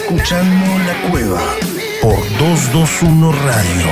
escuchando La Cueva por 221 Radio.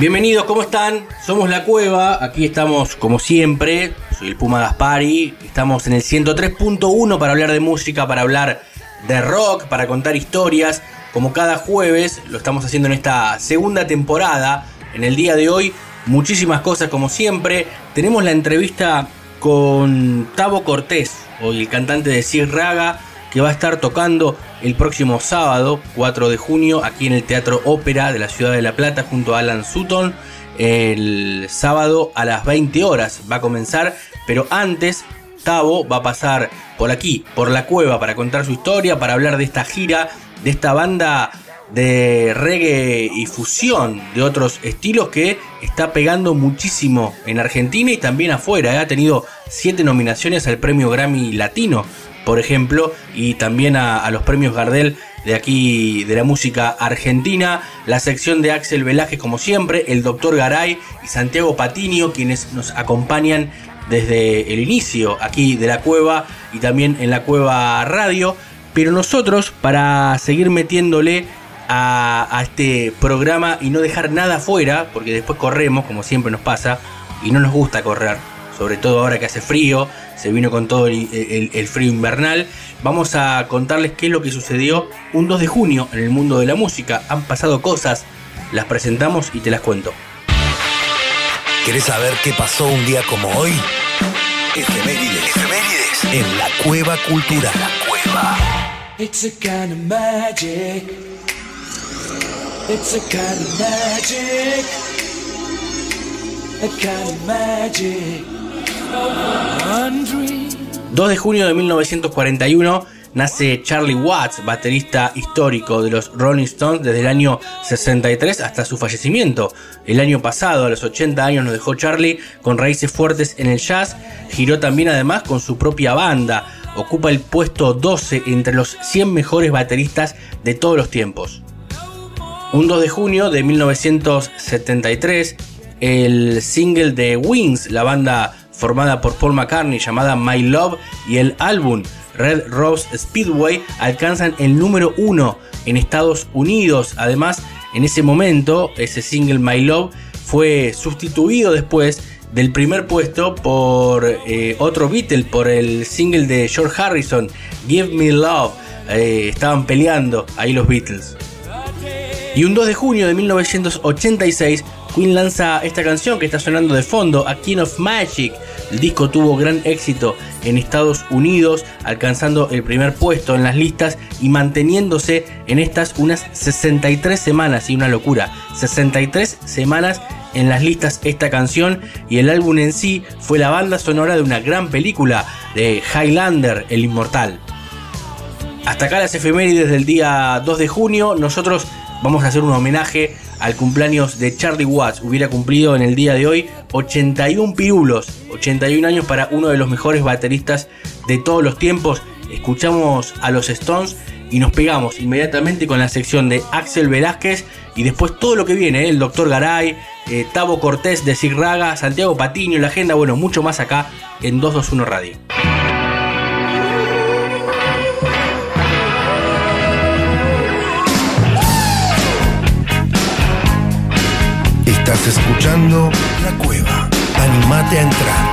Bienvenidos, ¿cómo están? Somos La Cueva, aquí estamos como siempre, soy el Puma Gaspari, estamos en el 103.1 para hablar de música, para hablar de rock, para contar historias, como cada jueves lo estamos haciendo en esta segunda temporada. En el día de hoy, muchísimas cosas como siempre. Tenemos la entrevista con Tavo Cortés, hoy el cantante de Sir Raga, que va a estar tocando el próximo sábado, 4 de junio, aquí en el Teatro Ópera de la Ciudad de La Plata, junto a Alan Sutton. El sábado a las 20 horas va a comenzar, pero antes Tavo va a pasar por aquí, por la cueva, para contar su historia, para hablar de esta gira, de esta banda de reggae y fusión de otros estilos que está pegando muchísimo en Argentina y también afuera. ¿eh? Ha tenido siete nominaciones al premio Grammy Latino, por ejemplo, y también a, los premios Gardel de aquí de la música argentina. La sección de Axel Velázquez, como siempre, el doctor Garay y Santiago Patinio, quienes nos acompañan desde el inicio aquí de la cueva y también en la cueva radio. Pero nosotros, para seguir metiéndole a, este programa y no dejar nada fuera, porque después corremos, como siempre nos pasa, y no nos gusta correr, sobre todo ahora que hace frío, se vino con todo el, frío invernal. Vamos a contarles qué es lo que sucedió un 2 de junio en el mundo de la música. Han pasado cosas, las presentamos y te las cuento. ¿Querés saber qué pasó un día como hoy? Efemérides. Efemérides. En la cueva cultural. La cueva. It's a kind of magic. It's a kind. A kind of magic. 2 de junio de 1941 nace Charlie Watts, baterista histórico de los Rolling Stones desde el año 63 hasta su fallecimiento. El año pasado, a los 80 años, nos dejó Charlie con raíces fuertes en el jazz, giró también además con su propia banda, ocupa el puesto 12 entre los 100 mejores bateristas de todos los tiempos. Un 2 de junio de 1973, el single de Wings, la banda formada por Paul McCartney llamada My Love y el álbum Red Rose Speedway alcanzan el número uno en Estados Unidos. Además, en ese momento, ese single My Love fue sustituido después del primer puesto por eh, otro Beatle, por el single de George Harrison, Give Me Love. Eh, estaban peleando ahí los Beatles. Y un 2 de junio de 1986, Queen lanza esta canción que está sonando de fondo, A King of Magic. El disco tuvo gran éxito en Estados Unidos, alcanzando el primer puesto en las listas y manteniéndose en estas unas 63 semanas, y una locura, 63 semanas en las listas esta canción y el álbum en sí fue la banda sonora de una gran película de Highlander, el Inmortal. Hasta acá las efemérides del día 2 de junio, nosotros vamos a hacer un homenaje al cumpleaños de Charlie Watts. Hubiera cumplido en el día de hoy 81 pirulos, 81 años para uno de los mejores bateristas de todos los tiempos. Escuchamos a los Stones y nos pegamos inmediatamente con la sección de Axel Velázquez y después todo lo que viene, ¿eh? el Doctor Garay, eh, Tavo Cortés de Raga, Santiago Patiño, la agenda, bueno, mucho más acá en 221 Radio. Escuchando La Cueva. Animate a entrar.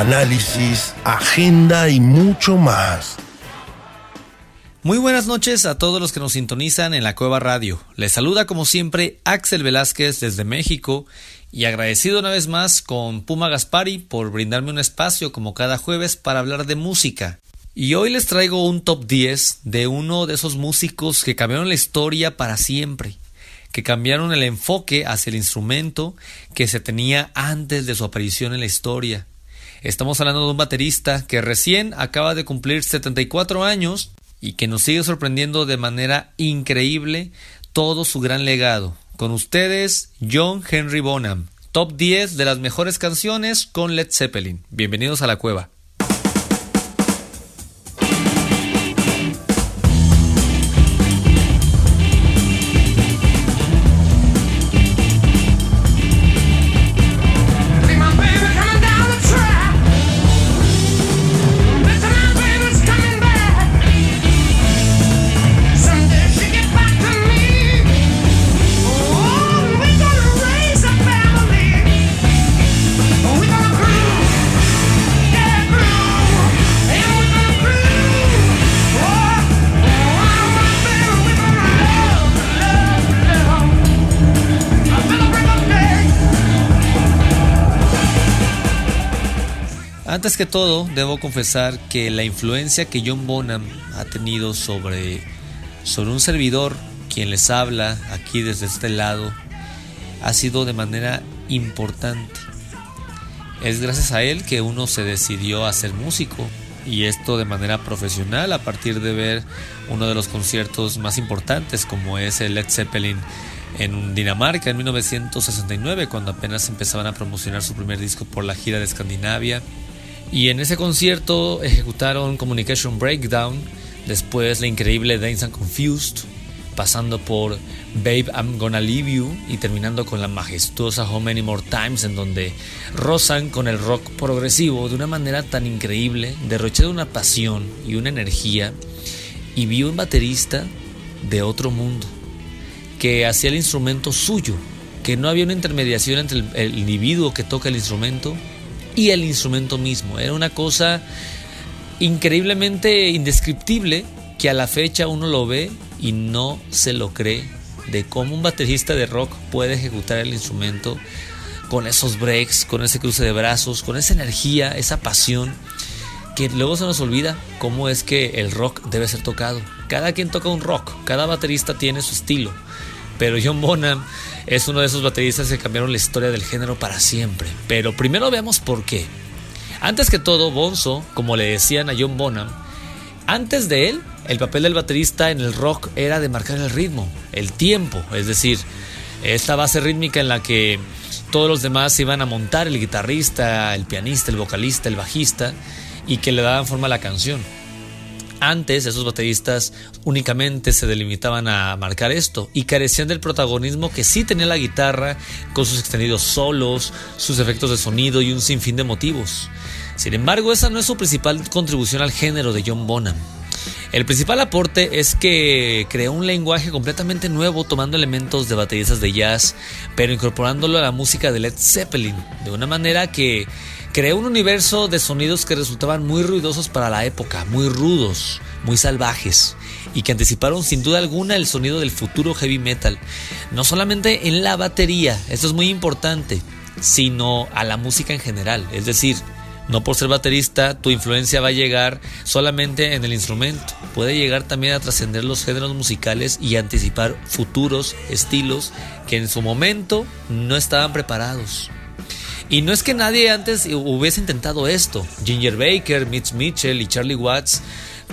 Análisis, agenda y mucho más. Muy buenas noches a todos los que nos sintonizan en la Cueva Radio. Les saluda como siempre Axel Velázquez desde México y agradecido una vez más con Puma Gaspari por brindarme un espacio como cada jueves para hablar de música. Y hoy les traigo un top 10 de uno de esos músicos que cambiaron la historia para siempre, que cambiaron el enfoque hacia el instrumento que se tenía antes de su aparición en la historia. Estamos hablando de un baterista que recién acaba de cumplir 74 años y que nos sigue sorprendiendo de manera increíble todo su gran legado. Con ustedes, John Henry Bonham, top 10 de las mejores canciones con Led Zeppelin. Bienvenidos a la cueva. Antes que todo, debo confesar que la influencia que John Bonham ha tenido sobre, sobre un servidor, quien les habla aquí desde este lado, ha sido de manera importante. Es gracias a él que uno se decidió a ser músico y esto de manera profesional a partir de ver uno de los conciertos más importantes como es el Led Zeppelin en Dinamarca en 1969 cuando apenas empezaban a promocionar su primer disco por la gira de Escandinavia y en ese concierto ejecutaron Communication Breakdown, después la increíble Dance and Confused, pasando por Babe I'm Gonna Leave You y terminando con la majestuosa How Many More Times en donde rozan con el rock progresivo de una manera tan increíble, de una pasión y una energía y vi un baterista de otro mundo que hacía el instrumento suyo, que no había una intermediación entre el individuo que toca el instrumento y el instrumento mismo. Era una cosa increíblemente indescriptible que a la fecha uno lo ve y no se lo cree de cómo un baterista de rock puede ejecutar el instrumento con esos breaks, con ese cruce de brazos, con esa energía, esa pasión, que luego se nos olvida cómo es que el rock debe ser tocado. Cada quien toca un rock, cada baterista tiene su estilo, pero John Bonham es uno de esos bateristas que cambiaron la historia del género para siempre. Pero primero veamos por qué. Antes que todo, Bonzo, como le decían a John Bonham, antes de él, el papel del baterista en el rock era de marcar el ritmo, el tiempo, es decir, esta base rítmica en la que todos los demás iban a montar, el guitarrista, el pianista, el vocalista, el bajista, y que le daban forma a la canción. Antes esos bateristas únicamente se delimitaban a marcar esto y carecían del protagonismo que sí tenía la guitarra con sus extendidos solos, sus efectos de sonido y un sinfín de motivos. Sin embargo, esa no es su principal contribución al género de John Bonham. El principal aporte es que creó un lenguaje completamente nuevo tomando elementos de bateristas de jazz, pero incorporándolo a la música de Led Zeppelin, de una manera que creó un universo de sonidos que resultaban muy ruidosos para la época, muy rudos, muy salvajes, y que anticiparon sin duda alguna el sonido del futuro heavy metal, no solamente en la batería, esto es muy importante, sino a la música en general, es decir, no por ser baterista, tu influencia va a llegar solamente en el instrumento. Puede llegar también a trascender los géneros musicales y anticipar futuros estilos que en su momento no estaban preparados. Y no es que nadie antes hubiese intentado esto. Ginger Baker, Mitch Mitchell y Charlie Watts,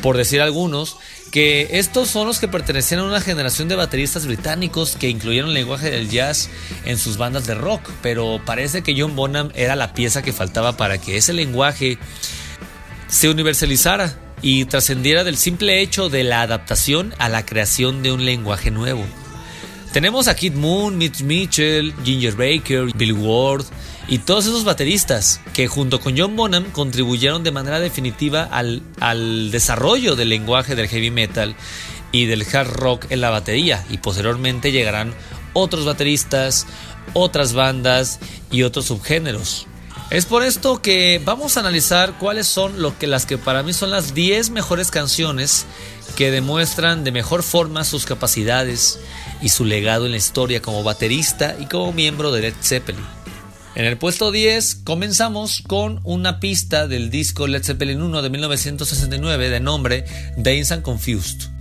por decir algunos, que estos son los que pertenecían a una generación de bateristas británicos que incluyeron el lenguaje del jazz en sus bandas de rock, pero parece que John Bonham era la pieza que faltaba para que ese lenguaje se universalizara y trascendiera del simple hecho de la adaptación a la creación de un lenguaje nuevo. Tenemos a Kid Moon, Mitch Mitchell, Ginger Baker, Bill Ward, y todos esos bateristas que junto con John Bonham contribuyeron de manera definitiva al, al desarrollo del lenguaje del heavy metal y del hard rock en la batería y posteriormente llegarán otros bateristas, otras bandas y otros subgéneros. Es por esto que vamos a analizar cuáles son lo que las que para mí son las 10 mejores canciones que demuestran de mejor forma sus capacidades y su legado en la historia como baterista y como miembro de Led Zeppelin. En el puesto 10 comenzamos con una pista del disco Led Zeppelin 1 de 1969 de nombre Dance and Confused.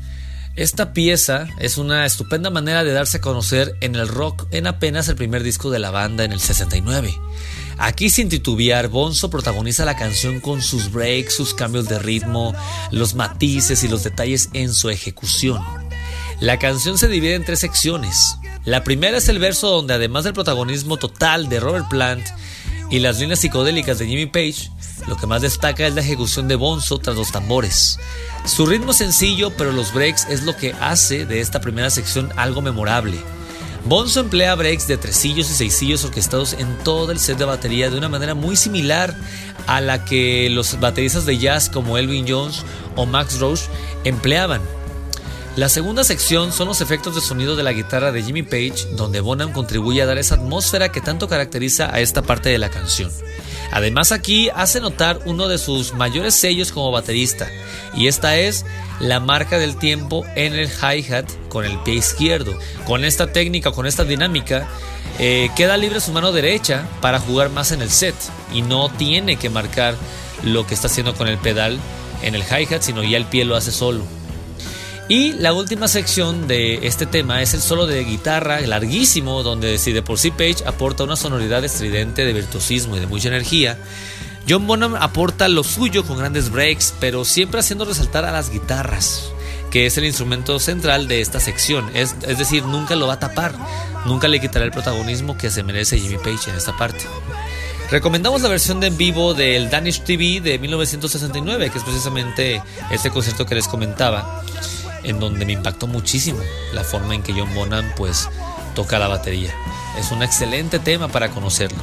Esta pieza es una estupenda manera de darse a conocer en el rock en apenas el primer disco de la banda en el 69. Aquí sin titubear, Bonzo protagoniza la canción con sus breaks, sus cambios de ritmo, los matices y los detalles en su ejecución. La canción se divide en tres secciones. La primera es el verso donde además del protagonismo total de Robert Plant y las líneas psicodélicas de Jimmy Page, lo que más destaca es la ejecución de Bonzo tras los tambores. Su ritmo sencillo, pero los breaks es lo que hace de esta primera sección algo memorable. Bonzo emplea breaks de tresillos y seisillos orquestados en todo el set de batería de una manera muy similar a la que los bateristas de jazz como Elvin Jones o Max Roach empleaban. La segunda sección son los efectos de sonido de la guitarra de Jimmy Page, donde Bonham contribuye a dar esa atmósfera que tanto caracteriza a esta parte de la canción. Además aquí hace notar uno de sus mayores sellos como baterista, y esta es la marca del tiempo en el hi-hat con el pie izquierdo. Con esta técnica, con esta dinámica, eh, queda libre su mano derecha para jugar más en el set y no tiene que marcar lo que está haciendo con el pedal en el hi-hat, sino ya el pie lo hace solo. Y la última sección de este tema es el solo de guitarra larguísimo, donde si de por sí Page aporta una sonoridad estridente de virtuosismo y de mucha energía, John Bonham aporta lo suyo con grandes breaks, pero siempre haciendo resaltar a las guitarras, que es el instrumento central de esta sección, es, es decir, nunca lo va a tapar, nunca le quitará el protagonismo que se merece Jimmy Page en esta parte. Recomendamos la versión de en vivo del Danish TV de 1969, que es precisamente este concierto que les comentaba en donde me impactó muchísimo la forma en que John Bonham pues toca la batería. Es un excelente tema para conocerlo.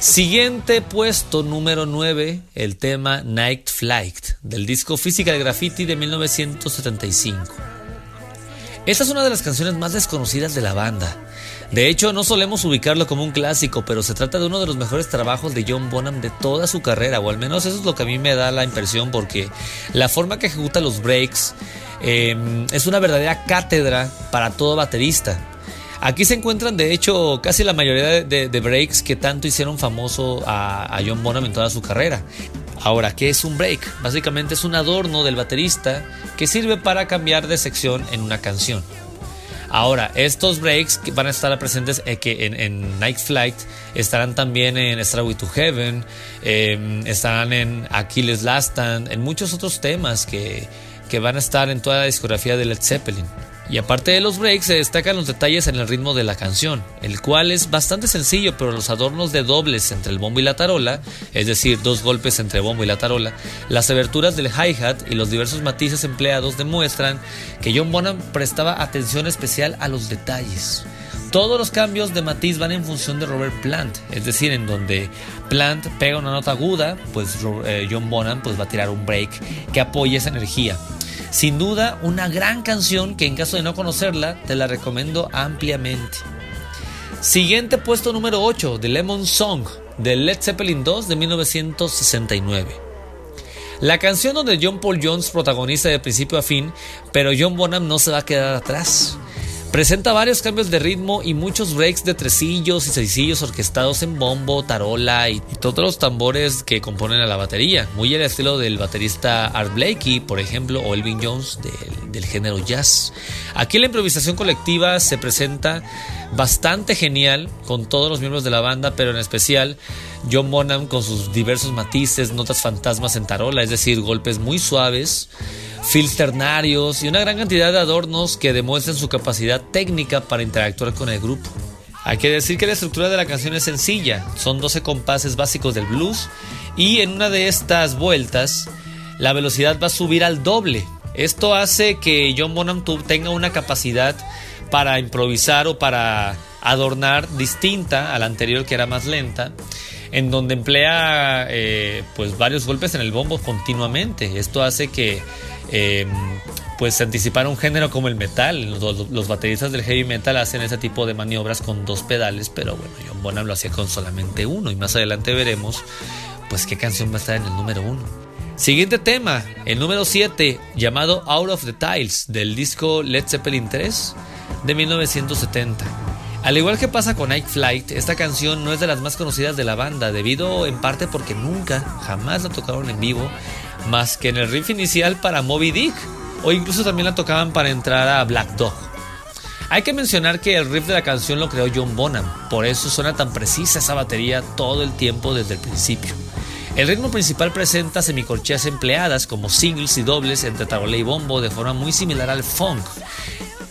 Siguiente puesto número 9, el tema Night Flight del disco Physical Graffiti de 1975. Esta es una de las canciones más desconocidas de la banda. De hecho, no solemos ubicarlo como un clásico, pero se trata de uno de los mejores trabajos de John Bonham de toda su carrera, o al menos eso es lo que a mí me da la impresión, porque la forma que ejecuta los breaks, Em, es una verdadera cátedra para todo baterista. Aquí se encuentran, de hecho, casi la mayoría de, breaks que tanto hicieron famoso a, John Bonham en toda su carrera. Ahora, ¿qué es un break? Básicamente es un adorno del baterista que sirve para cambiar de sección en una canción. Ahora, estos breaks van a estar presentes eh, que en, Night Flight, estarán también en Starway to Heaven, em, estarán en Achilles Last Stand, en muchos otros temas que, que van a estar en toda la discografía de Led Zeppelin. Y aparte de los breaks se destacan los detalles en el ritmo de la canción, el cual es bastante sencillo, pero los adornos de dobles entre el bombo y la tarola, es decir, dos golpes entre bombo y la tarola, las aberturas del hi-hat y los diversos matices empleados demuestran que John Bonham prestaba atención especial a los detalles. Todos los cambios de matiz van en función de Robert Plant, es decir, en donde Plant pega una nota aguda, pues eh, John Bonham pues va a tirar un break que apoye esa energía. Sin duda, una gran canción que en caso de no conocerla, te la recomiendo ampliamente. Siguiente puesto número 8 de Lemon Song de Led Zeppelin 2 de 1969. La canción donde John Paul Jones protagoniza de principio a fin, pero John Bonham no se va a quedar atrás. Presenta varios cambios de ritmo y muchos breaks de tresillos y seisillos orquestados en bombo, tarola y, todos los tambores que componen a la batería, muy al estilo del baterista Art Blakey, por ejemplo, o Elvin Jones del, del género jazz. Aquí la improvisación colectiva se presenta bastante genial con todos los miembros de la banda, pero en especial John Bonham con sus diversos matices, notas fantasmas en tarola, es decir, golpes muy suaves filternarios y una gran cantidad de adornos que demuestran su capacidad técnica para interactuar con el grupo. Hay que decir que la estructura de la canción es sencilla, son 12 compases básicos del blues y en una de estas vueltas la velocidad va a subir al doble. Esto hace que John Bonham tenga una capacidad para improvisar o para adornar distinta a la anterior que era más lenta en donde emplea eh, pues varios golpes en el bombo continuamente. Esto hace que em, pues anticipar un género como el metal. Los, bateristas del heavy metal hacen ese tipo de maniobras con dos pedales, pero bueno, John Bonham lo hacía con solamente uno y más adelante veremos pues qué canción va a estar en el número uno. Siguiente tema, el número 7, llamado Out of the Tiles, del disco Led Zeppelin 3 de 1970. Al igual que pasa con Night Flight, esta canción no es de las más conocidas de la banda, debido en parte porque nunca, jamás la tocaron en vivo, más que en el riff inicial para Moby Dick, o incluso también la tocaban para entrar a Black Dog. Hay que mencionar que el riff de la canción lo creó John Bonham, por eso suena tan precisa esa batería todo el tiempo desde el principio. El ritmo principal presenta semicorcheas empleadas como singles y dobles entre tarola y bombo de forma muy similar al funk.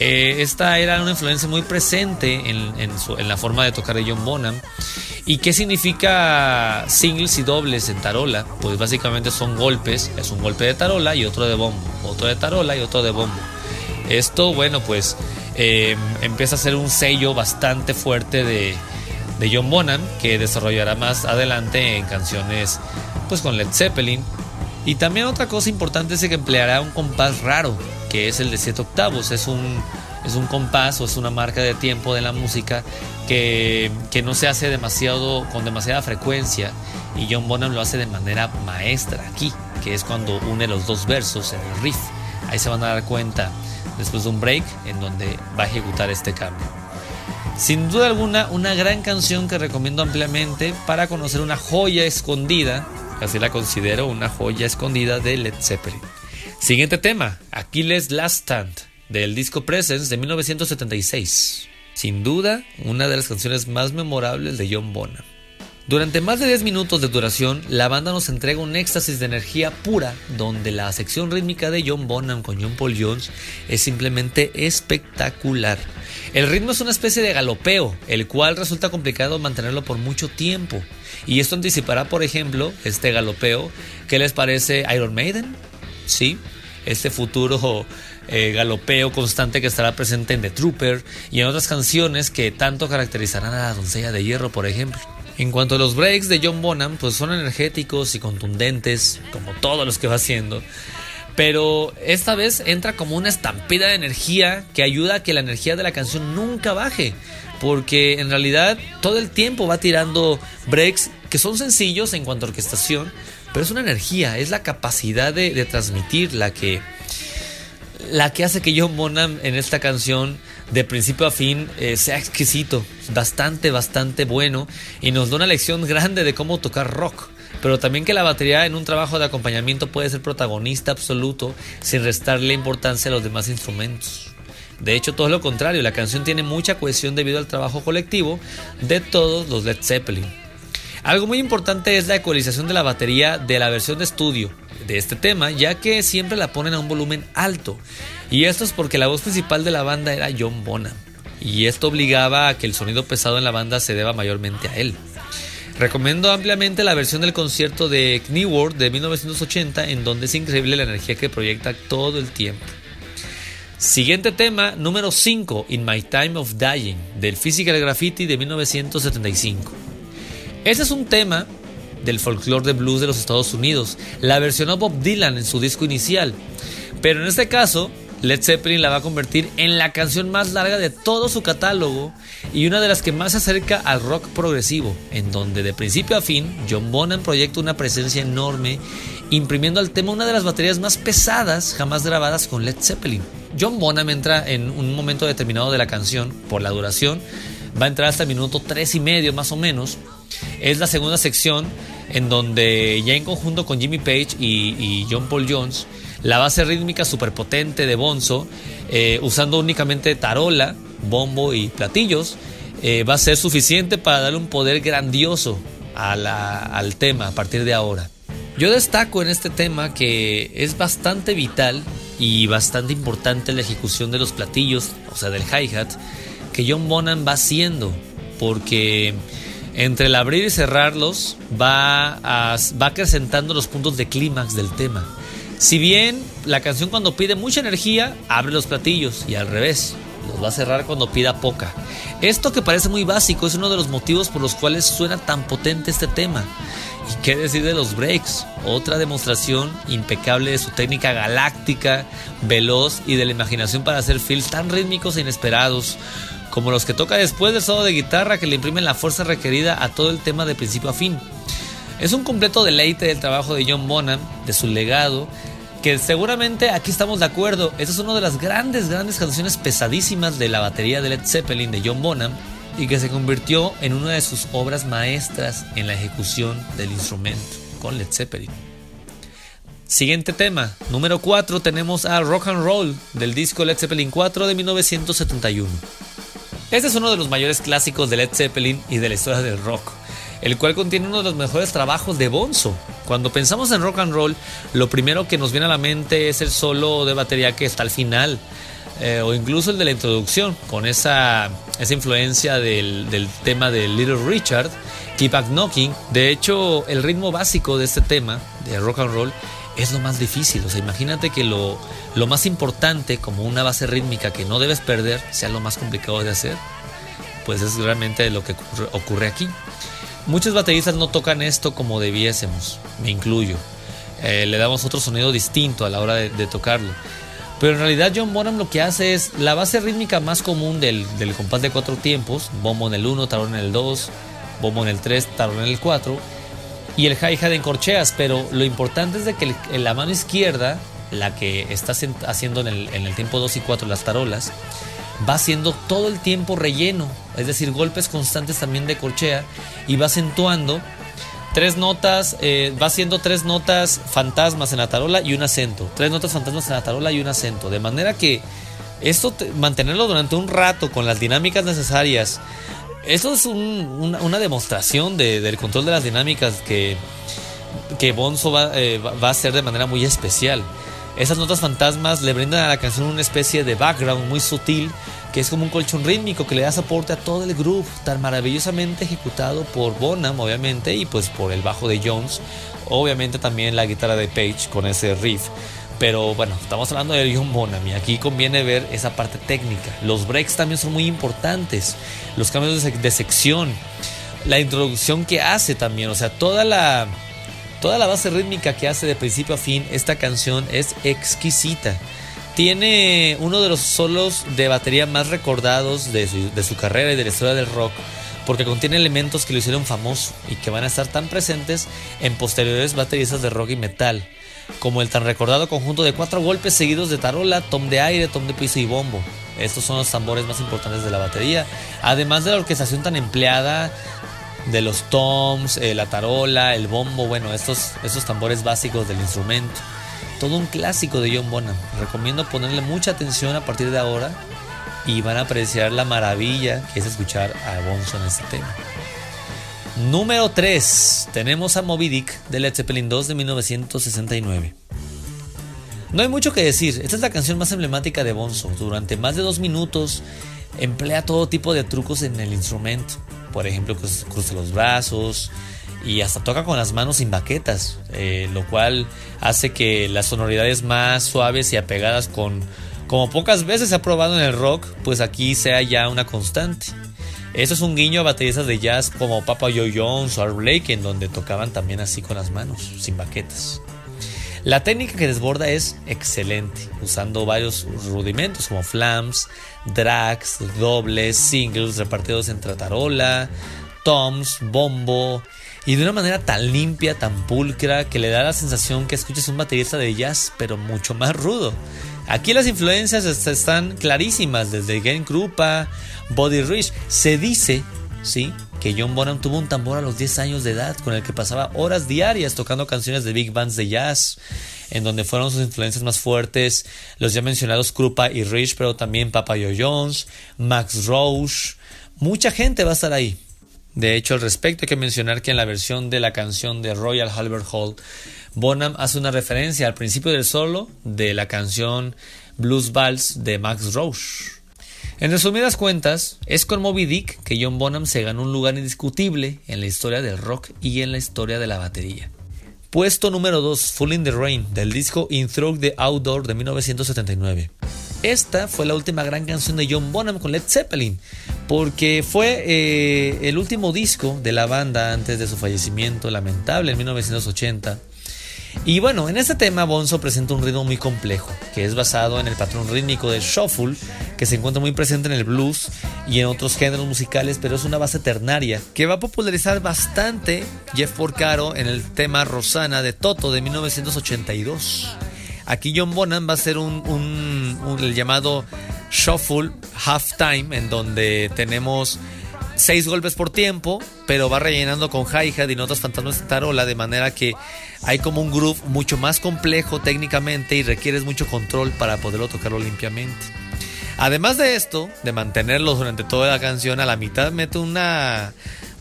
Eh, esta era una influencia muy presente en, la forma de tocar de John Bonham. ¿Y qué significa singles y dobles en tarola? Pues básicamente son golpes, es un golpe de tarola y otro de bombo, otro de tarola y otro de bombo. Esto, bueno, pues eh, empieza a ser un sello bastante fuerte de, de John Bonham, que desarrollará más adelante en canciones pues con Led Zeppelin. Y también otra cosa importante es que empleará un compás raro, que es el de 7 octavos. Es un, es un compás o es una marca de tiempo de la música que, que no se hace demasiado, con demasiada frecuencia. Y John Bonham lo hace de manera maestra aquí, que es cuando une los dos versos en el riff. Ahí se van a dar cuenta después de un break en donde va a ejecutar este cambio. Sin duda alguna, una gran canción que recomiendo ampliamente para conocer una joya escondida, así la considero una joya escondida de Led Zeppelin. Siguiente tema, Aquiles Last Stand, del disco Presence de 1976. Sin duda, una de las canciones más memorables de John Bonham. Durante más de 10 minutos de duración, la banda nos entrega un éxtasis de energía pura, donde la sección rítmica de John Bonham con John Paul Jones es simplemente espectacular. El ritmo es una especie de galopeo, el cual resulta complicado mantenerlo por mucho tiempo. Y esto anticipará, por ejemplo, este galopeo. ¿Qué les parece Iron Maiden? Sí, este futuro eh, galopeo constante que estará presente en The Trooper y en otras canciones que tanto caracterizarán a la doncella de hierro, por ejemplo. En cuanto a los breaks de John Bonham, pues son energéticos y contundentes, como todos los que va haciendo. Pero esta vez entra como una estampida de energía que ayuda a que la energía de la canción nunca baje. Porque en realidad todo el tiempo va tirando breaks que son sencillos en cuanto a orquestación, pero es una energía, es la capacidad de, transmitir la que, la que hace que John Bonham en esta canción de principio a fin eh, sea exquisito, bastante, bastante bueno y nos da una lección grande de cómo tocar rock pero también que la batería en un trabajo de acompañamiento puede ser protagonista absoluto sin restarle importancia a los demás instrumentos. De hecho, todo lo contrario, la canción tiene mucha cohesión debido al trabajo colectivo de todos los Led Zeppelin. Algo muy importante es la ecualización de la batería de la versión de estudio de este tema, ya que siempre la ponen a un volumen alto. Y esto es porque la voz principal de la banda era John Bonham. Y esto obligaba a que el sonido pesado en la banda se deba mayormente a él. Recomiendo ampliamente la versión del concierto de World de 1980, en donde es increíble la energía que proyecta todo el tiempo. Siguiente tema, número 5, In My Time of Dying, del Physical Graffiti de 1975. Este es un tema del folclore de blues de los Estados Unidos. La versionó Bob Dylan en su disco inicial. Pero en este caso, Led Zeppelin la va a convertir en la canción más larga de todo su catálogo y una de las que más se acerca al rock progresivo, en donde de principio a fin John Bonham proyecta una presencia enorme, imprimiendo al tema una de las baterías más pesadas jamás grabadas con Led Zeppelin. John Bonham entra en un momento determinado de la canción, por la duración, va a entrar hasta el minuto tres y medio más o menos. Es la segunda sección en donde ya en conjunto con Jimmy Page y, John Paul Jones, la base rítmica potente de Bonzo, eh, usando únicamente tarola, bombo y platillos, eh, va a ser suficiente para darle un poder grandioso al tema a partir de ahora. Yo destaco en este tema que es bastante vital y bastante importante la ejecución de los platillos, o sea, del hi-hat, que John Bonham va haciendo, porque entre el abrir y cerrarlos va, va acrecentando los puntos de clímax del tema. Si bien la canción cuando pide mucha energía, abre los platillos y al revés, los va a cerrar cuando pida poca. Esto que parece muy básico es uno de los motivos por los cuales suena tan potente este tema. Y ¿Qué decir de los breaks? Otra demostración impecable de su técnica galáctica, veloz y de la imaginación para hacer fills tan rítmicos e inesperados como los que toca después del solo de guitarra que le imprimen la fuerza requerida a todo el tema de principio a fin. Es un completo deleite del trabajo de John Bonham, de su legado, que seguramente aquí estamos de acuerdo. Esta es una de las grandes, grandes canciones pesadísimas de la batería de Led Zeppelin de John Bonham y que se convirtió en una de sus obras maestras en la ejecución del instrumento con Led Zeppelin. Siguiente tema, número 4 tenemos a Rock and Roll del disco Led Zeppelin 4 de 1971. Este es uno de los mayores clásicos de Led Zeppelin y de la historia del rock, el cual contiene uno de los mejores trabajos de Bonzo. Cuando pensamos en rock and roll, lo primero que nos viene a la mente es el solo de batería que está al final, eh, o incluso el de la introducción, con esa, esa influencia del, tema de Little Richard, Keep Back Knocking. De hecho, el ritmo básico de este tema, de rock and roll, es lo más difícil. O sea, imagínate que lo, lo más importante, como una base rítmica que no debes perder, sea lo más complicado de hacer. Pues es realmente lo que ocurre, aquí. Muchos bateristas no tocan esto como debiésemos, me incluyo. Eh, le damos otro sonido distinto a la hora de, tocarlo. Pero en realidad John Bonham lo que hace es la base rítmica más común del, del compás de cuatro tiempos, bombo en el 1, talón en el 2, bombo en el 3, talón en el 4, y el hi-hat en corcheas, pero lo importante es de que la mano izquierda, la que está haciendo en el, tiempo 2 y 4 las tarolas, va haciendo todo el tiempo relleno, es decir, golpes constantes también de corchea y va acentuando tres notas, eh, va haciendo tres notas fantasmas en la tarola y un acento, tres notas fantasmas en la tarola y un acento, de manera que esto mantenerlo durante un rato con las dinámicas necesarias eso es una, demostración del control de las dinámicas que, que Bonzo eh, va, a hacer de manera muy especial. Esas notas fantasmas le brindan a la canción una especie de background muy sutil que es como un colchón rítmico que le da soporte a todo el groove tan maravillosamente ejecutado por Bonham obviamente y pues por el bajo de Jones obviamente también la guitarra de Page con ese riff pero bueno, estamos hablando de John Bonham y aquí conviene ver esa parte técnica. Los breaks también son muy importantes. Los cambios de, sección. La introducción que hace también. O sea, toda la, toda la base rítmica que hace de principio a fin esta canción es exquisita. Tiene uno de los solos de batería más recordados de su, de su carrera y de la historia del rock porque contiene elementos que lo hicieron famoso y que van a estar tan presentes en posteriores bateristas de rock y metal como el tan recordado conjunto de cuatro golpes seguidos de tarola, tom de aire, tom de piso y bombo. Estos son los tambores más importantes de la batería, además de la orquestación tan empleada de los toms, eh, la tarola, el bombo, bueno, estos, estos tambores básicos del instrumento. Todo un clásico de John Bonham. Recomiendo ponerle mucha atención a partir de ahora y van a apreciar la maravilla que es escuchar a Bonzo en este tema. Número 3. Tenemos a Moby Dick de Led Zeppelin 2 de 1969. No hay mucho que decir, esta es la canción más emblemática de Bonzo. Durante más de dos minutos emplea todo tipo de trucos en el instrumento. Por ejemplo, cruza los brazos y hasta toca con las manos sin baquetas, eh, lo cual hace que las sonoridades más suaves y apegadas con como pocas veces se ha probado en el rock, pues aquí sea ya una constante. Eso es un guiño a bateristas de jazz como Papa Joe Jones o Art Blake, en donde tocaban también así con las manos, sin baquetas. La técnica que desborda es excelente, usando varios rudimentos como flams, drags, dobles, singles repartidos entre tarola, toms, bombo, y de una manera tan limpia, tan pulcra, que le da la sensación que escuchas un baterista de jazz, pero mucho más rudo. Aquí las influencias están clarísimas, desde Gen Krupa, Body Rich. Se dice, sí, que John Bonham tuvo un tambor a los 10 años de edad con el que pasaba horas diarias tocando canciones de big bands de jazz, en donde fueron sus influencias más fuertes los ya mencionados Krupa y Rich, pero también Papa Joe Jones, Max Roach. Mucha gente va a estar ahí. De hecho, al respecto hay que mencionar que en la versión de la canción de Royal Albert Hall Bonham hace una referencia al principio del solo de la canción Blues Vals de Max Roach. En resumidas cuentas, es con Moby Dick que John Bonham se ganó un lugar indiscutible en la historia del rock y en la historia de la batería. Puesto número 2, Full in the Rain, del disco In Through the Outdoor de 1979. Esta fue la última gran canción de John Bonham con Led Zeppelin, porque fue eh, el último disco de la banda antes de su fallecimiento lamentable en 1980. Y bueno, en este tema Bonzo presenta un ritmo muy complejo, que es basado en el patrón rítmico del shuffle, que se encuentra muy presente en el blues y en otros géneros musicales, pero es una base ternaria, que va a popularizar bastante Jeff Porcaro en el tema Rosana de Toto de 1982. Aquí John Bonham va a ser un, el llamado shuffle halftime, en donde tenemos seis golpes por tiempo, pero va rellenando con hi-hat y notas fantasmas de tarola, de manera que hay como un groove mucho más complejo técnicamente y requieres mucho control para poderlo tocarlo limpiamente. Además de esto, de mantenerlo durante toda la canción, a la mitad mete una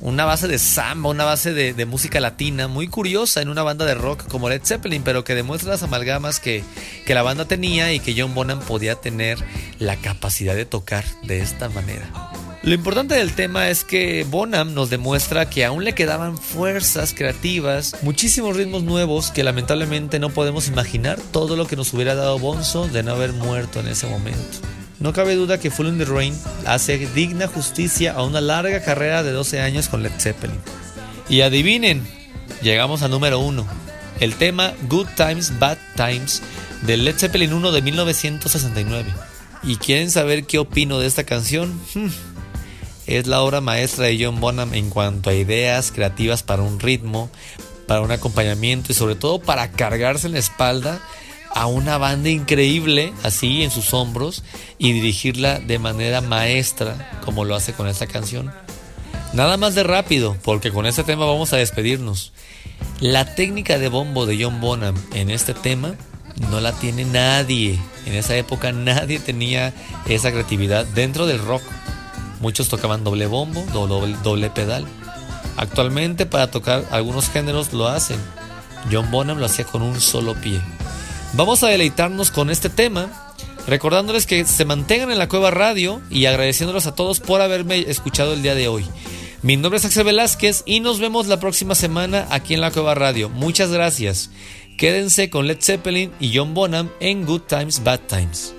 una base de samba, una base de, música latina muy curiosa en una banda de rock como Led Zeppelin, pero que demuestra las amalgamas que, que la banda tenía y que John Bonham podía tener la capacidad de tocar de esta manera. Lo importante del tema es que Bonham nos demuestra que aún le quedaban fuerzas creativas, muchísimos ritmos nuevos que lamentablemente no podemos imaginar todo lo que nos hubiera dado Bonzo de no haber muerto en ese momento. No cabe duda que Full in the Rain hace digna justicia a una larga carrera de 12 años con Led Zeppelin. Y adivinen, llegamos al número 1, el tema Good Times, Bad Times de Led Zeppelin 1 de 1969. ¿Y quieren saber qué opino de esta canción? Hmm. Es la obra maestra de John Bonham en cuanto a ideas creativas para un ritmo, para un acompañamiento y sobre todo para cargarse en la espalda a una banda increíble así en sus hombros y dirigirla de manera maestra como lo hace con esta canción. Nada más de rápido, porque con este tema vamos a despedirnos. La técnica de bombo de John Bonham en este tema no la tiene nadie. En esa época nadie tenía esa creatividad dentro del rock. Muchos tocaban doble bombo, doble, doble pedal. Actualmente para tocar algunos géneros lo hacen. John Bonham lo hacía con un solo pie. Vamos a deleitarnos con este tema, recordándoles que se mantengan en la Cueva Radio y agradeciéndoles a todos por haberme escuchado el día de hoy. Mi nombre es Axel Velázquez y nos vemos la próxima semana aquí en la Cueva Radio. Muchas gracias. Quédense con Led Zeppelin y John Bonham en Good Times, Bad Times.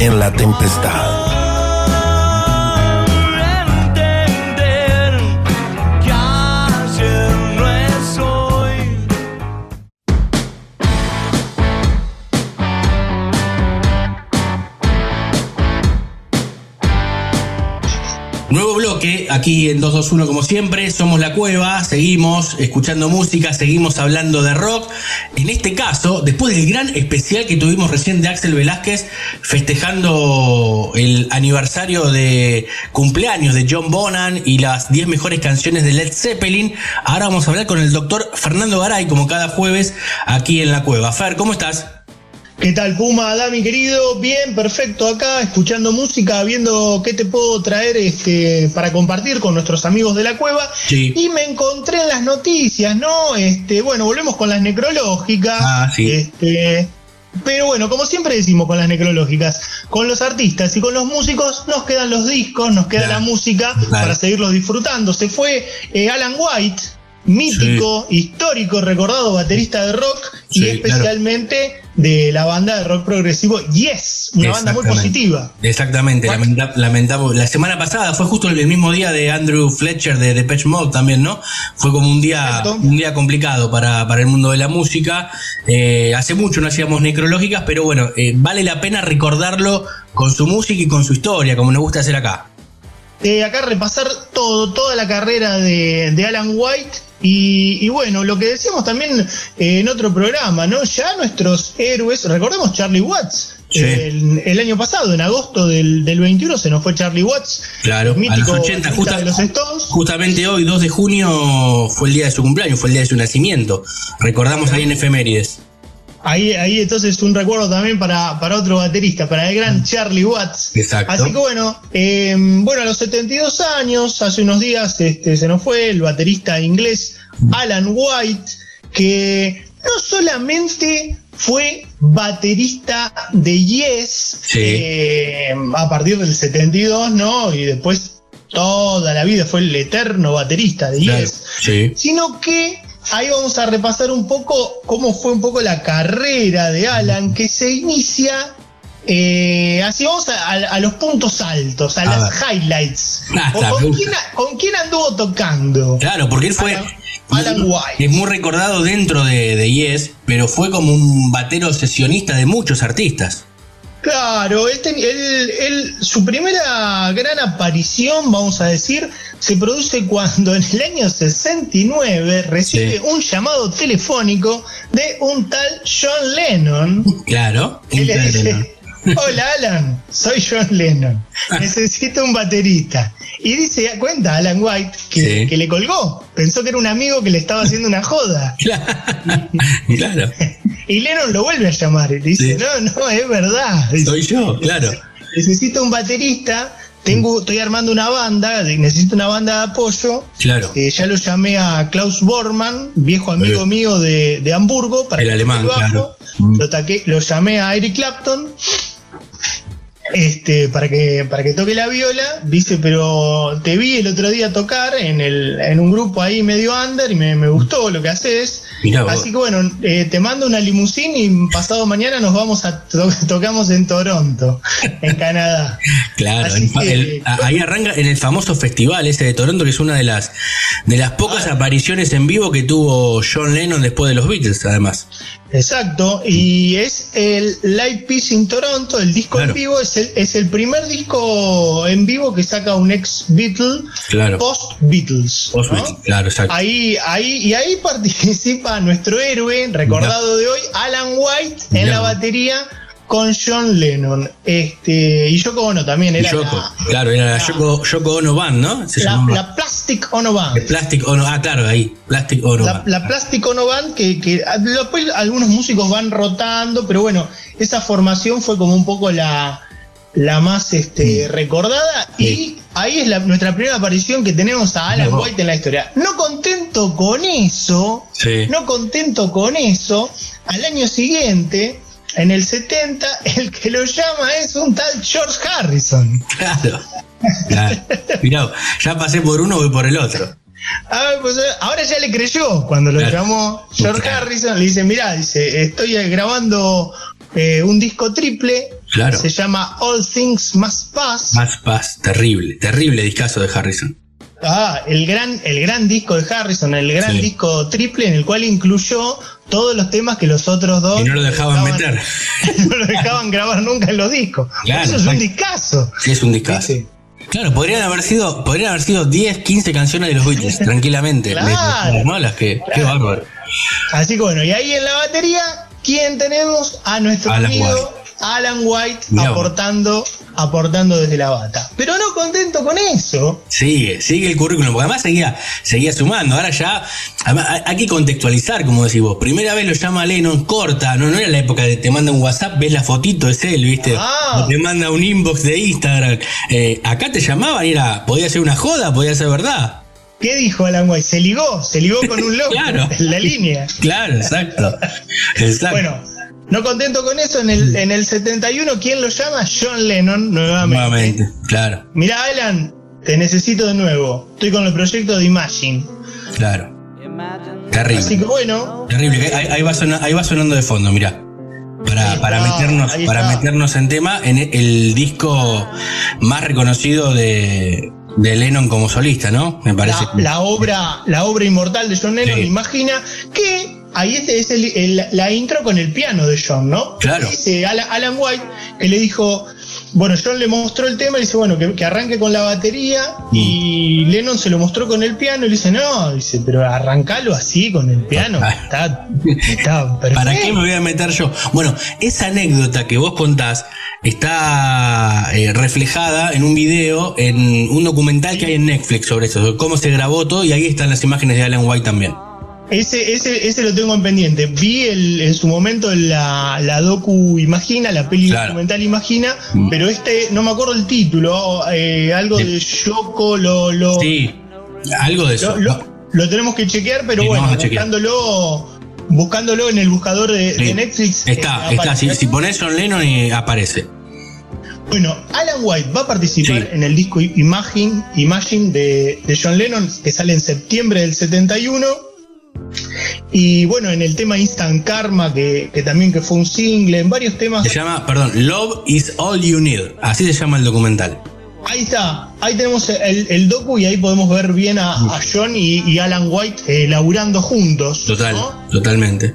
En la tempestad. Nuevo bloque, aquí en 221 como siempre, somos La Cueva, seguimos escuchando música, seguimos hablando de rock. En este caso, después del gran especial que tuvimos recién de Axel Velázquez, festejando el aniversario de cumpleaños de John Bonham y las 10 mejores canciones de Led Zeppelin, ahora vamos a hablar con el doctor Fernando Garay, como cada jueves, aquí en La Cueva. Fer, ¿cómo estás? ¿Qué tal, Puma? mi querido. Bien, perfecto. Acá, escuchando música, viendo qué te puedo traer este, para compartir con nuestros amigos de la cueva. Y me encontré en las noticias, ¿no? Este, bueno, volvemos con las necrológicas. Ah, sí. Este, pero bueno, como siempre decimos con las necrológicas, con los artistas y con los músicos nos quedan los discos, nos queda la música para seguirlos disfrutando. Se fue eh, Alan White, mítico, histórico, recordado baterista de rock y especialmente de la banda de rock progresivo Yes, una banda muy positiva. Exactamente, lamentable. La semana pasada fue justo el mismo día de Andrew Fletcher de Depeche Mode también, ¿no? Fue como un día, un día complicado para, para, el mundo de la música. Eh, hace mucho no hacíamos necrológicas, pero bueno, eh, vale la pena recordarlo con su música y con su historia, como nos gusta hacer acá. Eh, acá repasar todo, toda la carrera de, de Alan White y, bueno, lo que decíamos también eh, en otro programa, ¿no? Ya nuestros héroes, recordemos Charlie Watts. El, año pasado, en agosto del, 21, se nos fue Charlie Watts. Claro, a los 80, de los Stones. justamente hoy, 2 de junio, fue el día de su cumpleaños, fue el día de su nacimiento. Recordamos ahí en efemérides. Ahí, ahí entonces un recuerdo también para, para otro baterista, para el gran Charlie Watts. Exacto. Así que bueno, em, bueno, a los 72 años, hace unos días este, se nos fue el baterista inglés Alan White, que no solamente fue baterista de Yes em, a partir del 72, ¿no? Y después toda la vida fue el eterno baterista de Yes, sino que ahí vamos a repasar un poco cómo fue un poco la carrera de Alan, que se inicia. Eh, así vamos a, los puntos altos, a, las highlights. Con, quién, anduvo tocando? Claro, porque él fue. Alan, White. Es muy recordado dentro de, de Yes, pero fue como un batero sesionista de muchos artistas. Claro, él, su primera gran aparición, vamos a decir, se produce cuando en el año 69 recibe un llamado telefónico de un tal John Lennon. Claro, Hola Alan, soy John Lennon. Necesito un baterista. Y dice, cuenta Alan White que, le colgó. Pensó que era un amigo que le estaba haciendo una joda. claro. Y Lennon lo vuelve a llamar y dice, no, no, es verdad. Soy yo, claro. Necesito un baterista, tengo, estoy armando una banda, necesito una banda de apoyo. Claro. Eh, ya lo llamé a Klaus Bormann, viejo amigo mío de, Hamburgo, para el alemán, claro. Lo, lo llamé a Eric Clapton este, para que, para que toque la viola, dice, pero te vi el otro día tocar en, el, en un grupo ahí medio under y me, gustó lo que haces. Así que bueno, eh, te mando una limusín y pasado mañana nos vamos a tocamos en Toronto, en Canadá. Claro, ahí arranca en el famoso festival ese de Toronto, que es una de las de las pocas ah. apariciones en vivo que tuvo John Lennon después de los Beatles, además. Exacto, y es el Live Peace in Toronto, el disco en vivo, es el, es el primer disco en vivo que saca un ex Beatle post Beatles. claro, exacto. Ahí, ahí, y ahí participa nuestro héroe, recordado de hoy, Alan White, en la batería con John Lennon. Este, y Yoko Ono también era. claro, era la, Yoko, Ono Band, ¿no? la, Plastic Ono Band. Plastic Ono, ah, claro, ahí. Plastic Ono la, Band. La Plastic Ono Band, que, que después algunos músicos van rotando, pero bueno, esa formación fue como un poco la, la más este, recordada. Y ahí es nuestra primera aparición que tenemos a Alan White en la historia. No contento con eso, no contento con eso, al año siguiente en el 70 el que lo llama es un tal George Harrison. Claro. ya pasé por uno, voy por el otro. Ah, pues, eh, ahora ya le creyó cuando lo llamó George Harrison. Le dice, mirá, dice, estoy grabando eh, un disco triple. Claro. Se llama All Things Must Pass. Must Pass, terrible, terrible discazo de Harrison. Ah, el gran, el gran disco de Harrison, el gran disco triple en el cual incluyó todos los temas que los otros dos. Y no lo dejaban, meter. no lo dejaban grabar nunca en los discos. Eso es un discazo. Sí, es un discazo. Claro, podrían haber sido, podrían haber sido 10, 15 canciones de los Beatles, tranquilamente. Claro. malas, que, qué bárbaro. Así que bueno, y ahí en la batería, ¿quién tenemos? A nuestro amigo Alan White aportando, aportando desde la bata. Pero no contento con eso. Sigue, sigue el currículum, porque además seguía, seguía sumando. Ahora ya hay que contextualizar, como decís vos. Primera vez lo llama Lennon, corta, no, no era la época de te manda un WhatsApp, ves la fotito, es él, ¿viste? Ah. te manda un inbox de Instagram. Eh, acá te llamaban y era, podía ser una joda, podía ser verdad. ¿Qué dijo Alan White? Se ligó, se ligó con un loco claro. en la línea. Claro, exacto. exacto. Bueno, no contento con eso, en el, en el 71, ¿quién lo llama? John Lennon, nuevamente. Nuevamente, claro. Mirá, Alan, te necesito de nuevo. Estoy con el proyecto de Imagine. Claro. Terrible. Así que bueno. Terrible. Ahí, va, sonando, de fondo, mirá. Para, para, meternos, para meternos en tema, en el disco más reconocido de, de Lennon como solista, ¿no? Me parece. La, obra, la obra inmortal de John Lennon, imagina que ahí este es el, la intro con el piano de John, ¿no? Claro. Dice Alan, White que le dijo, bueno, John le mostró el tema y le dice, bueno, que, arranque con la batería y mm. Lennon se lo mostró con el piano y le dice, no, dice, pero arrancalo así con el piano. Ah. Está, está perfecto. ¿Para qué me voy a meter yo? Bueno, esa anécdota que vos contás está eh, reflejada en un video, en un documental que hay en Netflix sobre eso, cómo se grabó todo y ahí están las imágenes de Alan White también. Ese, ese, ese lo tengo en pendiente. Vi el, en su momento la, la docu Imagina, la peli documental Imagina, mm. pero este, no me acuerdo el título, eh, algo de Yoko, lo, lo, Sí, algo de eso. Lo, tenemos que chequear, pero bueno, buscándolo, buscándolo en el buscador de, Netflix. Está, eh, está. Si, si, pones John Lennon y aparece. Bueno, Alan White va a participar en el disco Imagine, Imagine de, de John Lennon, que sale en septiembre del 71 y bueno, en el tema Instant Karma, que, también que fue un single, en varios temas. Se llama, perdón, Love is All You Need. Así se llama el documental. Ahí está, ahí tenemos el, docu y ahí podemos ver bien a, John y, Alan White eh, laburando juntos. Total, totalmente.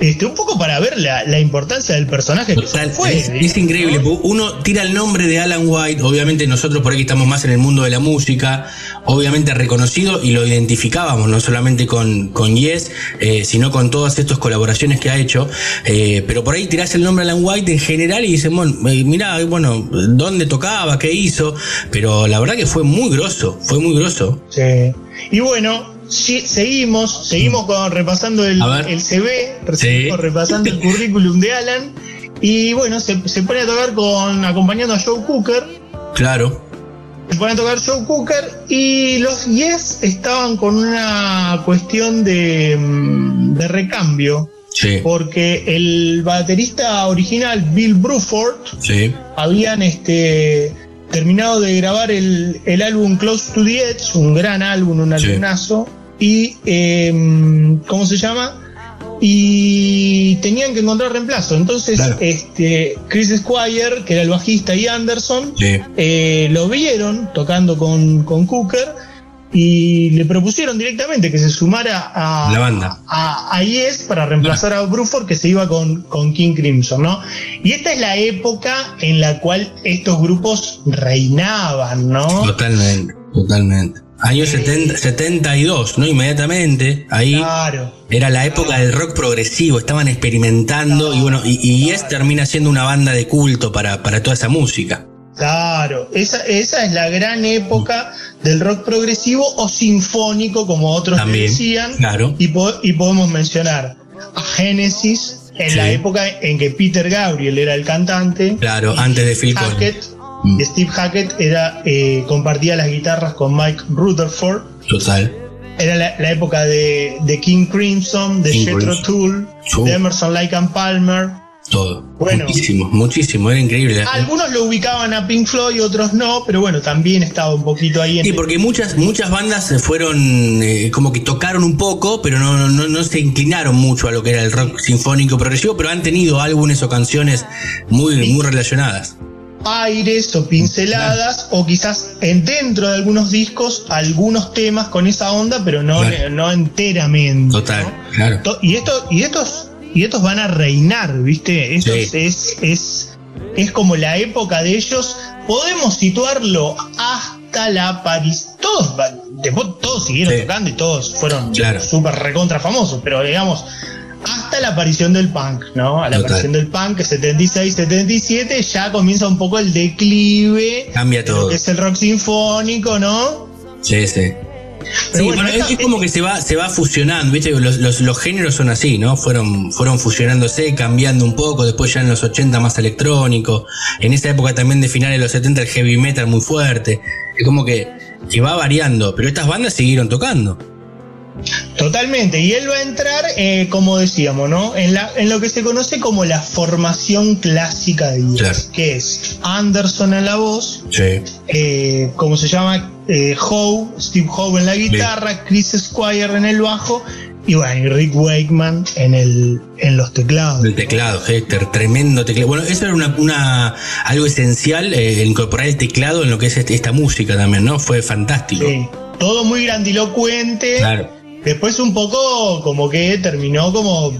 Este, un poco para ver la, importancia del personaje que fue. Es, increíble, uno tira el nombre de Alan White, obviamente nosotros por aquí estamos más en el mundo de la música, obviamente reconocido y lo identificábamos no solamente con, con Yes, eh, sino con todas estas colaboraciones que ha hecho, eh, pero por ahí tirás el nombre de Alan White en general y dices, bueno, eh, mira, bueno, ¿dónde tocaba? ¿Qué hizo? Pero la verdad que fue muy grosso, fue muy grosso. Sí. Y bueno, Sí, seguimos, seguimos con, repasando el, el CV, repasando el currículum de Alan. Y bueno, se, pone a tocar con acompañando a Joe Cooker. Claro. Se pone a tocar Joe Cooker y los Yes estaban con una cuestión de, mm, de recambio. Sí. Porque el baterista original, Bill Bruford, sí. habían este, terminado de grabar el, el, álbum Close to the Edge, un gran álbum, un albumazo y em, ¿cómo se llama? Y tenían que encontrar reemplazo. Entonces, este, Chris Squire, que era el bajista, y Anderson, eh, lo vieron tocando con, con Cooker y le propusieron directamente que se sumara a la banda a, Yes para reemplazar a Bruford que se iba con, con, King Crimson, ¿no? Y esta es la época en la cual estos grupos reinaban, ¿no? Totalmente, totalmente. Años 70, 72, ¿no? Inmediatamente. Ahí era la época del rock progresivo, estaban experimentando y bueno, y, y Yes termina siendo una banda de culto para, para toda esa música. Claro, esa, esa es la gran época del rock progresivo o sinfónico, como otros decían. Claro. Y, y, podemos mencionar a Genesis en la época en que Peter Gabriel era el cantante. Claro, antes de Phil Collins. Mm. Steve Hackett era, eh, compartía las guitarras con Mike Rutherford. Total. Era la, época de, King Crimson, de Jethro Tull, de Emerson Lake and Palmer. todo. Bueno, muchísimo, muchísimo, era increíble. Algunos lo ubicaban a Pink Floyd, otros no, pero bueno, también estaba un poquito ahí. En sí, porque muchas, muchas bandas fueron eh, como que tocaron un poco, pero no, no, no se inclinaron mucho a lo que era el rock sinfónico progresivo, pero han tenido álbumes o canciones muy, muy relacionadas aires o pinceladas o quizás en, dentro de algunos discos algunos temas con esa onda pero no, no enteramente total claro y esto y estos y estos van a reinar, ¿viste? Eso es, es, es, como la época de ellos. Podemos situarlo hasta la aparición. Todos, después todos siguieron tocando y todos fueron súper recontra famosos, pero digamos, hasta la aparición del punk, ¿no? A la aparición del punk, 76, 77, ya comienza un poco el declive. Cambia todo. Que es el rock sinfónico, ¿no? Sí, sí. Sí, bueno, es, como que se va, se va fusionando, ¿viste? Los, géneros son así, ¿no? Fueron, fueron fusionándose, cambiando un poco, después ya en los 80 más electrónico, en esa época también de finales de los 70 el heavy metal muy fuerte, es como que, que va variando, pero estas bandas siguieron tocando. Totalmente, y él va a entrar, eh, como decíamos, ¿no? En, la, en lo que se conoce como la formación clásica de Yes, que es Anderson en la voz, eh, como se llama, eh, Howe, Steve Howe en la guitarra, Chris Squire en el bajo y bueno, Rick Wakeman en el en los teclados. El teclado, Hector, tremendo teclado. Bueno, eso era una, algo esencial, incorporar el teclado en lo que es este, esta música también, ¿no? Fue fantástico. Sí, todo muy grandilocuente. Claro Después un poco como que terminó como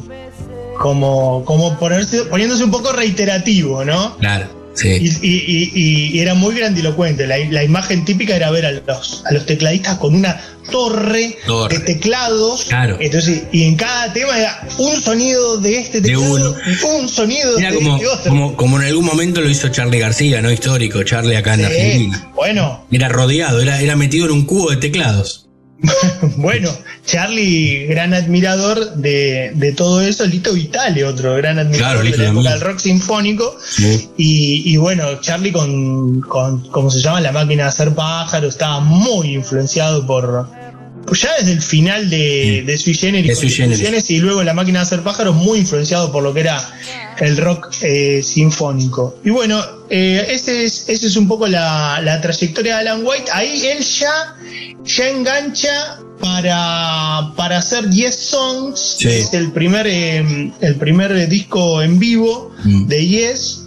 como como ponerse, poniéndose un poco reiterativo, ¿no? Claro. Sí. Y, era muy grandilocuente. La, imagen típica era ver a los, a los tecladistas con una torre, de teclados. Claro. Entonces, y en cada tema era un sonido de este teclado, un sonido de como, este otro. Como, como, en algún momento lo hizo Charlie García, ¿no? Histórico, Charlie acá en Argentina. Bueno. Era rodeado, era, era metido en un cubo de teclados. bueno, Charlie, gran admirador de, todo eso, Lito Vitale, otro gran admirador de la época del rock sinfónico. Y, bueno, Charlie con, con, como se llama, la máquina de hacer pájaros, estaba muy influenciado por, ya desde el final de, de Sui Generis, y luego la máquina de hacer pájaros, muy influenciado por lo que era el rock eh, sinfónico. Y bueno, eh, ese, es, ese es un poco la, la, trayectoria de Alan White. Ahí él ya, ya engancha para, para hacer 10 songs. Es el primer, eh, el primer disco en vivo mm. de Yes.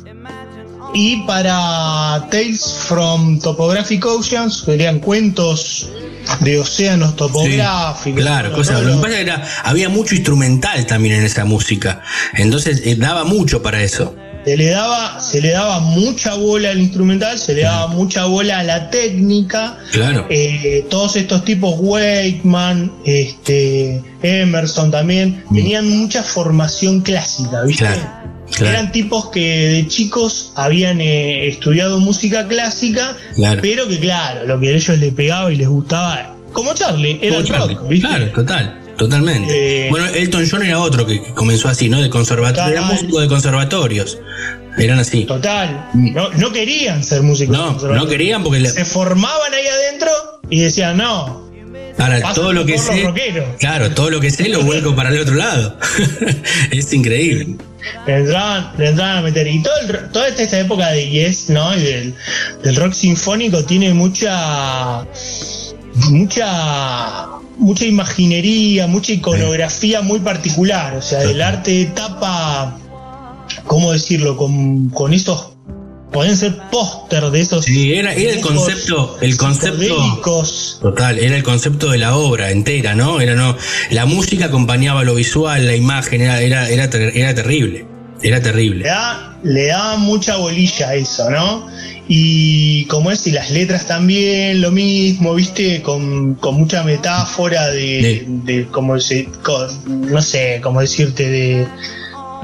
Y para Tales from Topographic Oceans, serían cuentos de océanos topográficos. claro, lo que pasa era, había mucho instrumental también en esa música. Entonces eh, daba mucho para eso. Se le, daba, se le daba mucha bola al instrumental, se le daba mucha bola a la técnica. Claro. Eh, todos estos tipos, Wakeman, este, Emerson también, mm. tenían mucha formación clásica, ¿viste? Eran tipos que de chicos habían eh, estudiado música clásica, pero que claro, lo que a ellos les pegaba y les gustaba, como Charlie, era el rock, ¿viste? Claro, total. Totalmente. Eh, bueno, Elton John era otro que comenzó así, ¿no? De conservatorio. Era músico de conservatorios. Eran así. Total. Mm. No, querían ser músicos. No, no querían porque. Se formaban ahí adentro y decían, no. Ahora, todo lo que sé. Claro, todo lo que sé lo vuelco para el otro lado. es increíble le entraban, a meter. Y todo toda esta, época de Yes, ¿no? Y del, rock sinfónico tiene mucha. Mucha. mucha imaginería, mucha iconografía muy particular. O sea, el arte de tapa. ¿Cómo decirlo? Con, con esos pueden ser póster de esos. Sí, era, el concepto, el concepto. Total, era el concepto de la obra entera, ¿no? Era no, la música acompañaba lo visual, la imagen, era, era, era, terrible. Era terrible. Le da, mucha bolilla a eso, ¿no? Y como es, y las letras también, lo mismo, viste, con, mucha metáfora de, de, como se, no sé, cómo decirte, de,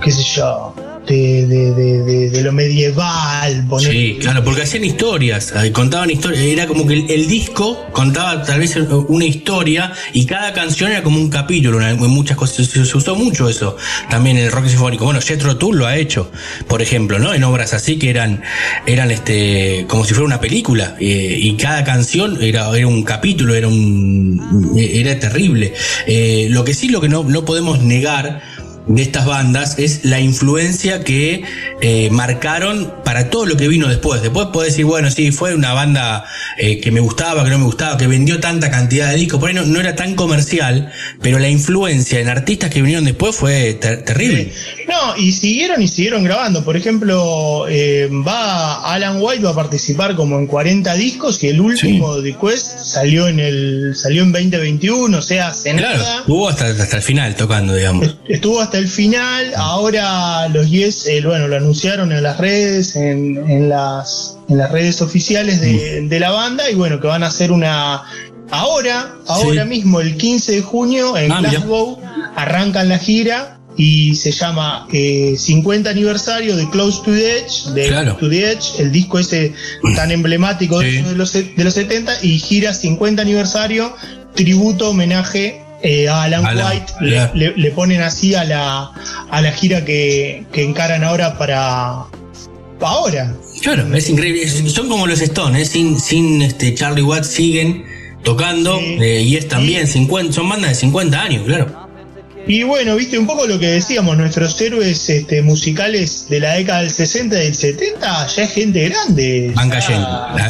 qué sé yo, de, lo medieval. Sí, claro, porque hacían historias, eh, contaban historias, era como que el, disco contaba tal vez una historia y cada canción era como un capítulo, muchas cosas, se, usó mucho eso también en el rock sinfónico. Bueno, Jethro Tull lo ha hecho, por ejemplo, ¿no? En obras así que eran, eran este, como si fuera una película eh, y cada canción era, era un capítulo, era un, era terrible. Eh, lo que sí, lo que no, no podemos negar de estas bandas es la influencia que eh, marcaron para todo lo que vino después. Después puedes decir, bueno, sí, fue una banda eh, que me gustaba, que no me gustaba, que vendió tanta cantidad de discos, por ahí no, era tan comercial, pero la influencia en artistas que vinieron después fue terrible. No, y siguieron y siguieron grabando. Por ejemplo, eh, va Alan White va a participar como en 40 discos y el último de Quest salió en el salió en 2021, o sea, hace claro, Estuvo hasta, hasta el final tocando, digamos. Estuvo hasta el final. Ahora los Yes, eh, bueno, lo anunciaron en las redes, en, las, en las redes oficiales de, mm. la banda y bueno, que van a hacer una... Ahora, ahora mismo, el 15 de junio, en ah, Glasgow, arrancan la gira y se llama 50 eh, aniversario de Close to the Edge, de to the Edge, el disco ese tan emblemático de, los, de los 70 y gira 50 aniversario, tributo, homenaje eh, a Alan, White le, ponen así a la, a la gira que, encaran ahora para ahora. Claro, es increíble. Son como los Stones, ¿eh? sin, sin este Charlie Watts siguen tocando eh, y es también 50, son bandas de 50 años, claro. Y bueno, viste un poco lo que decíamos, nuestros héroes este, musicales de la década del 60 y del 70, ya es gente grande. Van cayendo,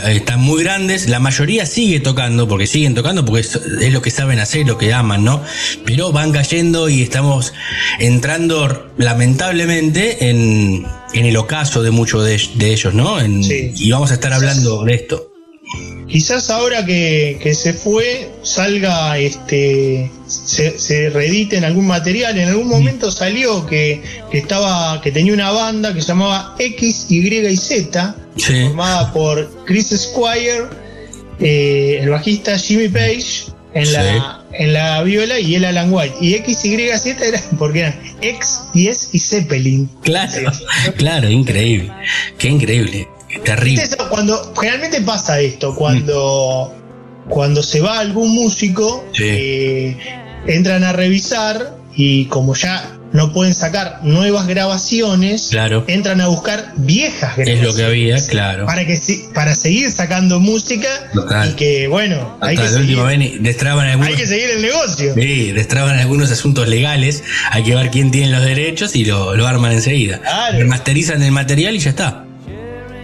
están muy grandes, la mayoría sigue tocando, porque siguen tocando, porque es, lo que saben hacer, lo que aman, ¿no? Pero van cayendo y estamos entrando lamentablemente en, el ocaso de muchos de, ellos, ¿no? Y vamos a estar hablando de esto. Quizás ahora que, se fue salga, este, se, reedite en algún material. En algún momento salió que, estaba, que tenía una banda que se llamaba X, Y y Z, formada por Chris Squire, eh, el bajista Jimmy Page en la en la viola y el Alan White. Y X, Y, Z era porque eran X, S y Zeppelin. Claro, claro, increíble. Qué increíble. Terrible. Cuando, generalmente pasa esto, cuando, cuando se va algún músico, eh, entran a revisar y como ya no pueden sacar nuevas grabaciones, entran a buscar viejas grabaciones. Es lo que había, claro. Para que para seguir sacando música y que bueno, hay que, seguir, hay que seguir el negocio. Sí, destraban algunos asuntos legales, hay que ver quién tiene los derechos y lo, lo arman enseguida. Claro. Masterizan el material y ya está.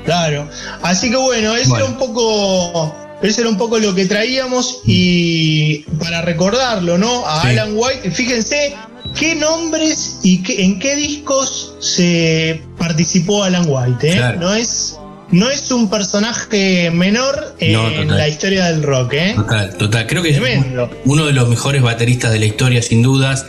Claro. Así que bueno, eso era un poco. Eso era un poco lo que traíamos y para recordarlo, ¿no? A Alan White, fíjense qué nombres y en qué discos se participó Alan White, ¿eh? No es no es un personaje menor en la historia del rock, ¿eh? Total, total. Creo que es uno de los mejores bateristas de la historia, sin dudas.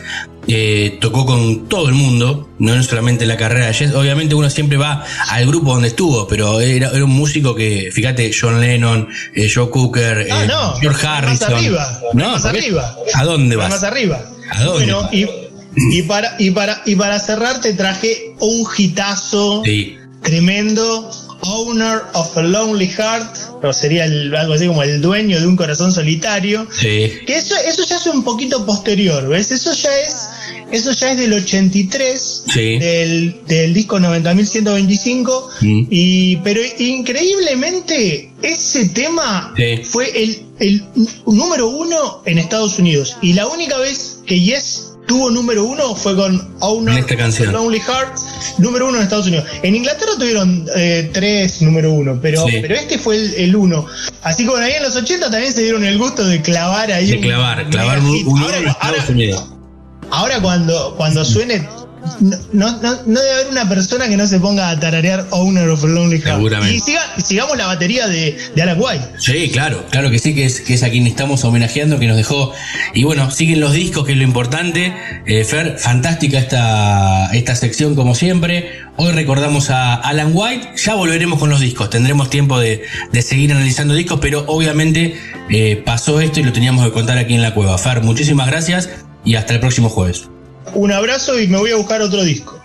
Eh, tocó con todo el mundo, no solamente la carrera de Jess. Obviamente uno siempre va al grupo donde estuvo, pero era, un músico que, fíjate, John Lennon, eh, Joe Cooker, ah, eh, George Harrison. Más arriba, no, más arriba. ¿A dónde vas? Más arriba. ¿A dónde? Bueno, y, para, y, para, y para cerrar te traje un hitazo tremendo Owner of a Lonely Heart, o sería algo así como el dueño de un corazón solitario. Que eso, eso ya es un poquito posterior, ¿ves? Eso ya es, eso ya es del 83, del, del, disco 90.125, mm. y, pero increíblemente ese tema fue el, el número uno en Estados Unidos. Y la única vez que Yes tuvo número uno fue con Owner Lonely Heart, número uno en Estados Unidos. En Inglaterra tuvieron eh, tres número uno, pero, pero este fue el, uno. Así como ahí en los 80 también se dieron el gusto de clavar ahí. De clavar, clavar un, ahora, en Estados Unidos. Ahora cuando, cuando suene no, no, no, debe haber una persona que no se ponga a tararear Owner of a Lonely Heart. Seguramente. Y sigamos la batería de, de Alan White. Sí, claro, claro que sí, que es, que es a quien estamos homenajeando, que nos dejó. Y bueno, siguen los discos, que es lo importante. Eh, Fer, fantástica esta, esta sección como siempre. Hoy recordamos a Alan White, ya volveremos con los discos, tendremos tiempo de, seguir analizando discos, pero obviamente eh, pasó esto y lo teníamos que contar aquí en la cueva. Fer, muchísimas gracias y hasta el próximo jueves. Un abrazo y me voy a buscar otro disco.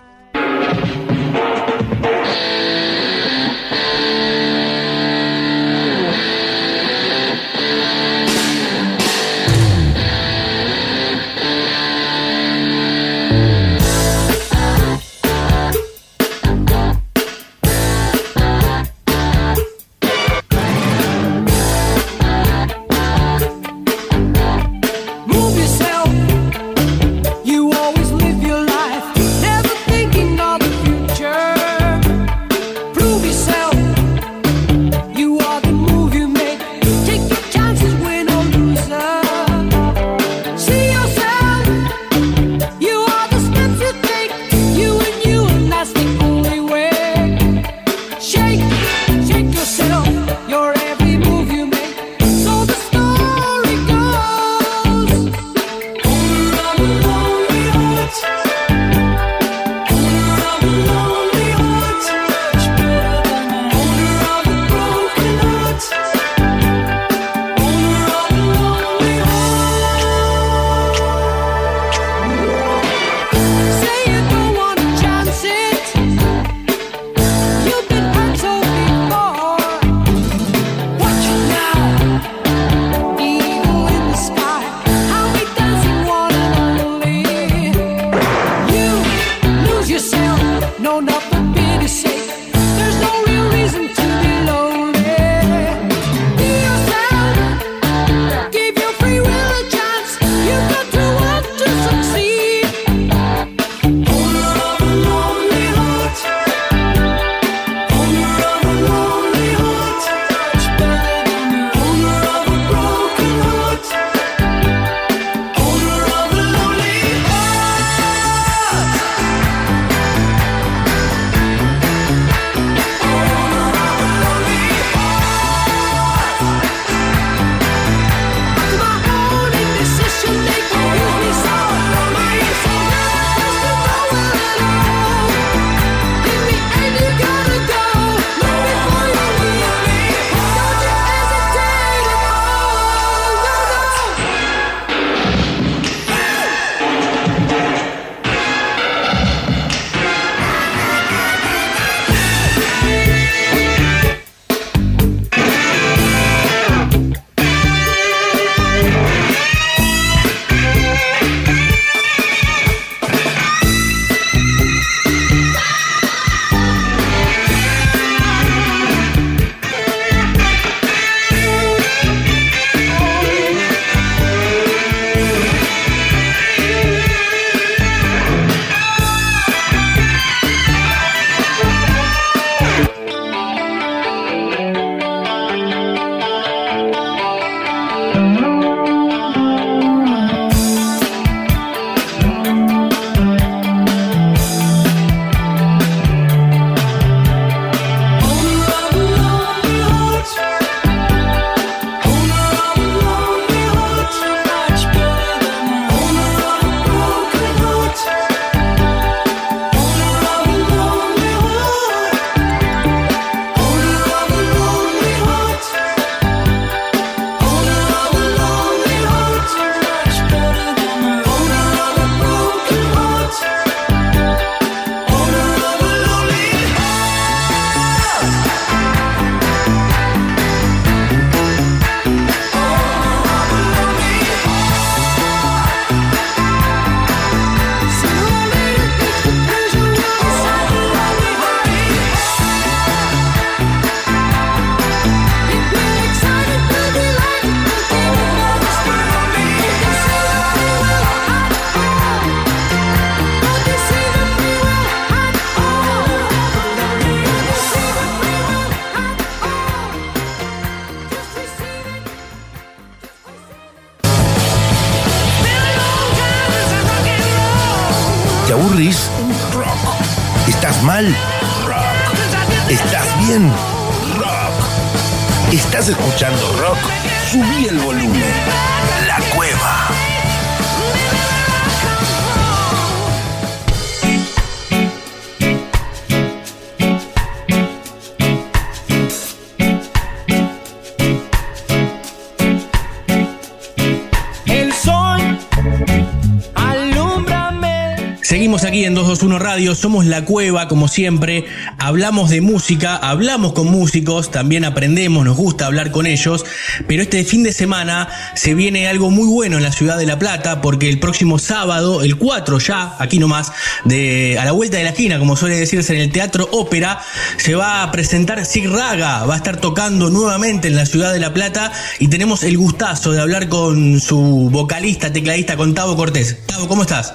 221 Radio, somos La Cueva, como siempre, hablamos de música, hablamos con músicos, también aprendemos, nos gusta hablar con ellos, pero este fin de semana se viene algo muy bueno en la ciudad de La Plata, porque el próximo sábado, el 4 ya, aquí nomás, de, a la vuelta de la esquina, como suele decirse en el Teatro Ópera, se va a presentar Sig Raga, va a estar tocando nuevamente en la ciudad de La Plata y tenemos el gustazo de hablar con su vocalista, tecladista, con Tavo Cortés. Tavo, ¿cómo estás?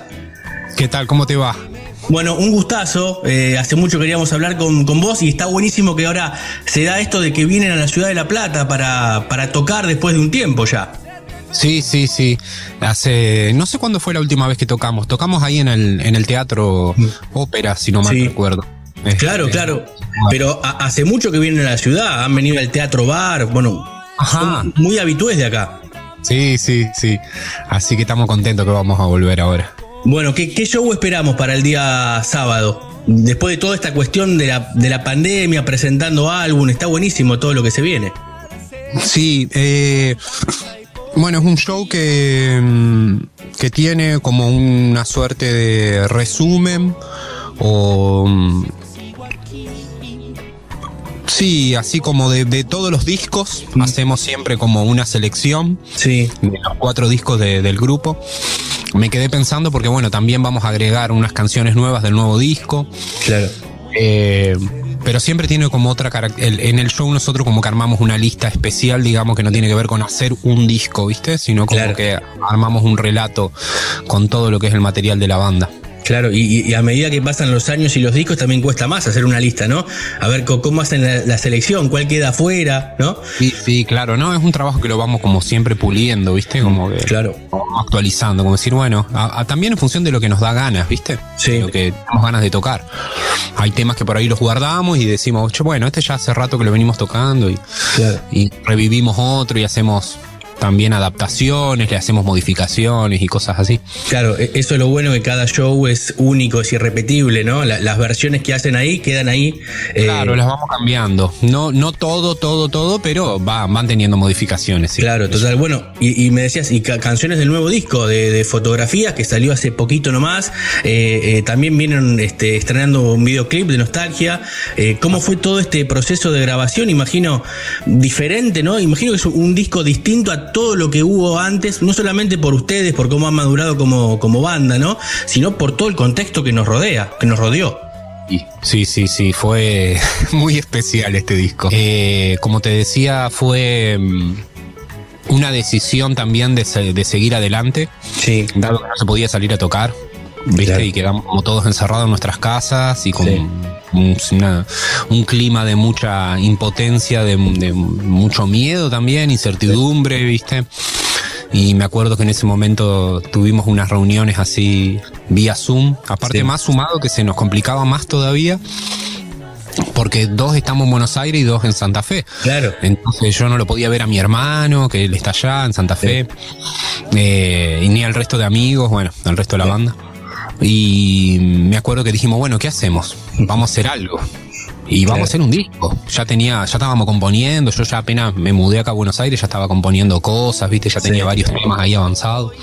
¿Qué tal? ¿Cómo te va? Bueno, un gustazo. Eh, hace mucho queríamos hablar con, vos y está buenísimo que ahora se da esto de que vienen a la ciudad de La Plata para, para tocar después de un tiempo ya. Sí, sí, sí. Hace. No sé cuándo fue la última vez que tocamos. Tocamos ahí en el, en el teatro mm. ópera, si no mal recuerdo. Claro, este, claro. Pero hace mucho que vienen a la ciudad. Han venido al teatro bar. Bueno, Son muy habitués de acá. Sí, sí, sí. Así que estamos contentos que vamos a volver ahora. Bueno, ¿qué, show esperamos para el día sábado? Después de toda esta cuestión de la, pandemia, presentando álbum, está buenísimo todo lo que se viene. Sí, eh, bueno, es un show que, mm, que tiene como una suerte de resumen o mm, Sí, así como de, todos los discos, mm. hacemos siempre como una selección sí. de los cuatro discos del grupo me quedé pensando porque, bueno, también vamos a agregar unas canciones nuevas del nuevo disco. Claro. Eh, pero siempre tiene como otra en el show nosotros como que armamos una lista especial, digamos, que no tiene que ver con hacer un disco, ¿viste? Sino como que armamos un relato con todo lo que es el material de la banda. Claro, y, a medida que pasan los años y los discos también cuesta más hacer una lista, ¿no? A ver cómo hacen la, selección, cuál queda afuera, ¿no? Sí, sí, claro, no, es un trabajo que lo vamos como siempre puliendo, ¿viste? Como que claro. actualizando, como decir, bueno, también en función de lo que nos da ganas, ¿viste? Sí. Lo que tenemos ganas de tocar. Hay temas que por ahí los guardamos y decimos, bueno, este ya hace rato que lo venimos tocando y, y revivimos otro y hacemos también adaptaciones, le hacemos modificaciones y cosas así. Claro, e, eso es lo bueno que cada show es único, es irrepetible, ¿no? las versiones que hacen ahí quedan ahí. Eh, claro, las vamos cambiando. No, no todo, todo, todo, pero va, van teniendo modificaciones. Claro, total. Bueno, y, me decías, y canciones del nuevo disco de, fotografías que salió hace poquito nomás. Eh, eh, también vienen este, estrenando un videoclip de nostalgia. ¿Cómo fue todo este proceso de grabación? Imagino diferente, ¿no? Imagino que es un disco distinto a todo lo que hubo antes, no solamente por ustedes, por cómo han madurado como, como banda, ¿no? Sino por todo el contexto que nos rodea, que nos rodeó. Sí, sí, sí, fue muy especial este disco. Eh, como te decía, fue mm, una decisión también de, seguir adelante. Sí. Dado que no se podía salir a tocar, ¿viste? Y quedamos como todos encerrados en nuestras casas y con un, clima de mucha impotencia, de, mucho miedo también, incertidumbre, ¿viste? Y me acuerdo que en ese momento tuvimos unas reuniones así vía Zoom, aparte más sumado que se nos complicaba más todavía porque dos estamos en Buenos Aires y dos en Santa Fe. Claro. Entonces yo no lo podía ver a mi hermano, que él está allá en Santa Fe, eh, y ni al resto de amigos, bueno, al resto de la banda. Y me acuerdo que dijimos, bueno, ¿qué hacemos? Vamos a hacer algo. Y vamos a hacer un disco. Ya tenía, ya estábamos componiendo, yo ya apenas me mudé acá a Buenos Aires, ya estaba componiendo cosas, viste, ya tenía varios temas ahí avanzados.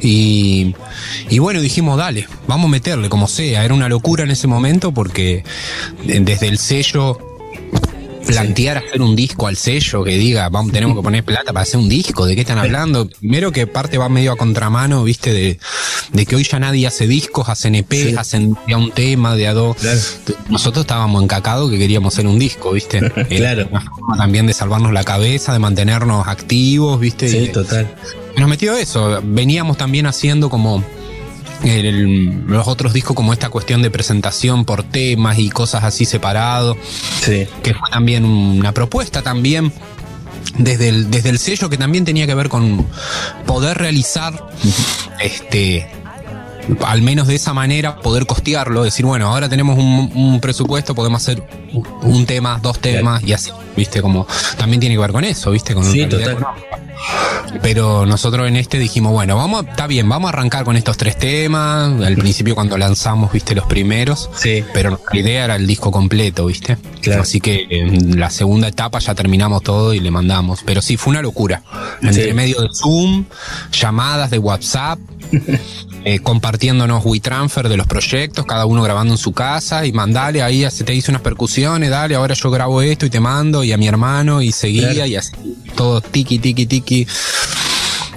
Y, y, bueno, dijimos, dale, vamos a meterle como sea. Era una locura en ese momento porque desde el sello plantear hacer un disco al sello que diga, vamos, tenemos que poner plata para hacer un disco, ¿de qué están hablando? Primero que parte va medio a contramano, viste, de, de que hoy ya nadie hace discos, hacen EP, hacen ya un tema de a dos. Nosotros estábamos encacados que queríamos hacer un disco, viste. claro. Una forma también de salvarnos la cabeza, de mantenernos activos, viste. Sí, total. Nos metió eso. Veníamos también haciendo como los otros discos como esta cuestión de presentación por temas y cosas así separado. Sí. Que fue también una propuesta también desde el, desde el sello que también tenía que ver con poder realizar este al menos de esa manera poder costearlo, decir, bueno, ahora tenemos un, presupuesto, podemos hacer un tema, dos temas y así, ¿viste? Como también tiene que ver con eso, ¿viste? Con sí, total. Pero nosotros en este dijimos, bueno, vamos, está bien, vamos a arrancar con estos tres temas. Al principio cuando lanzamos, viste, los primeros. Sí. Pero la idea era el disco completo, viste. Claro. Así que en la segunda etapa ya terminamos todo y le mandamos. Pero sí, fue una locura. Entre medio de Zoom, llamadas de WhatsApp. Eh, compartiéndonos WeTransfer de los proyectos, cada uno grabando en su casa y mandale ahí, se te hice unas percusiones, dale, ahora yo grabo esto y te mando y a mi hermano y seguía y así, todo tiki, tiki, tiki.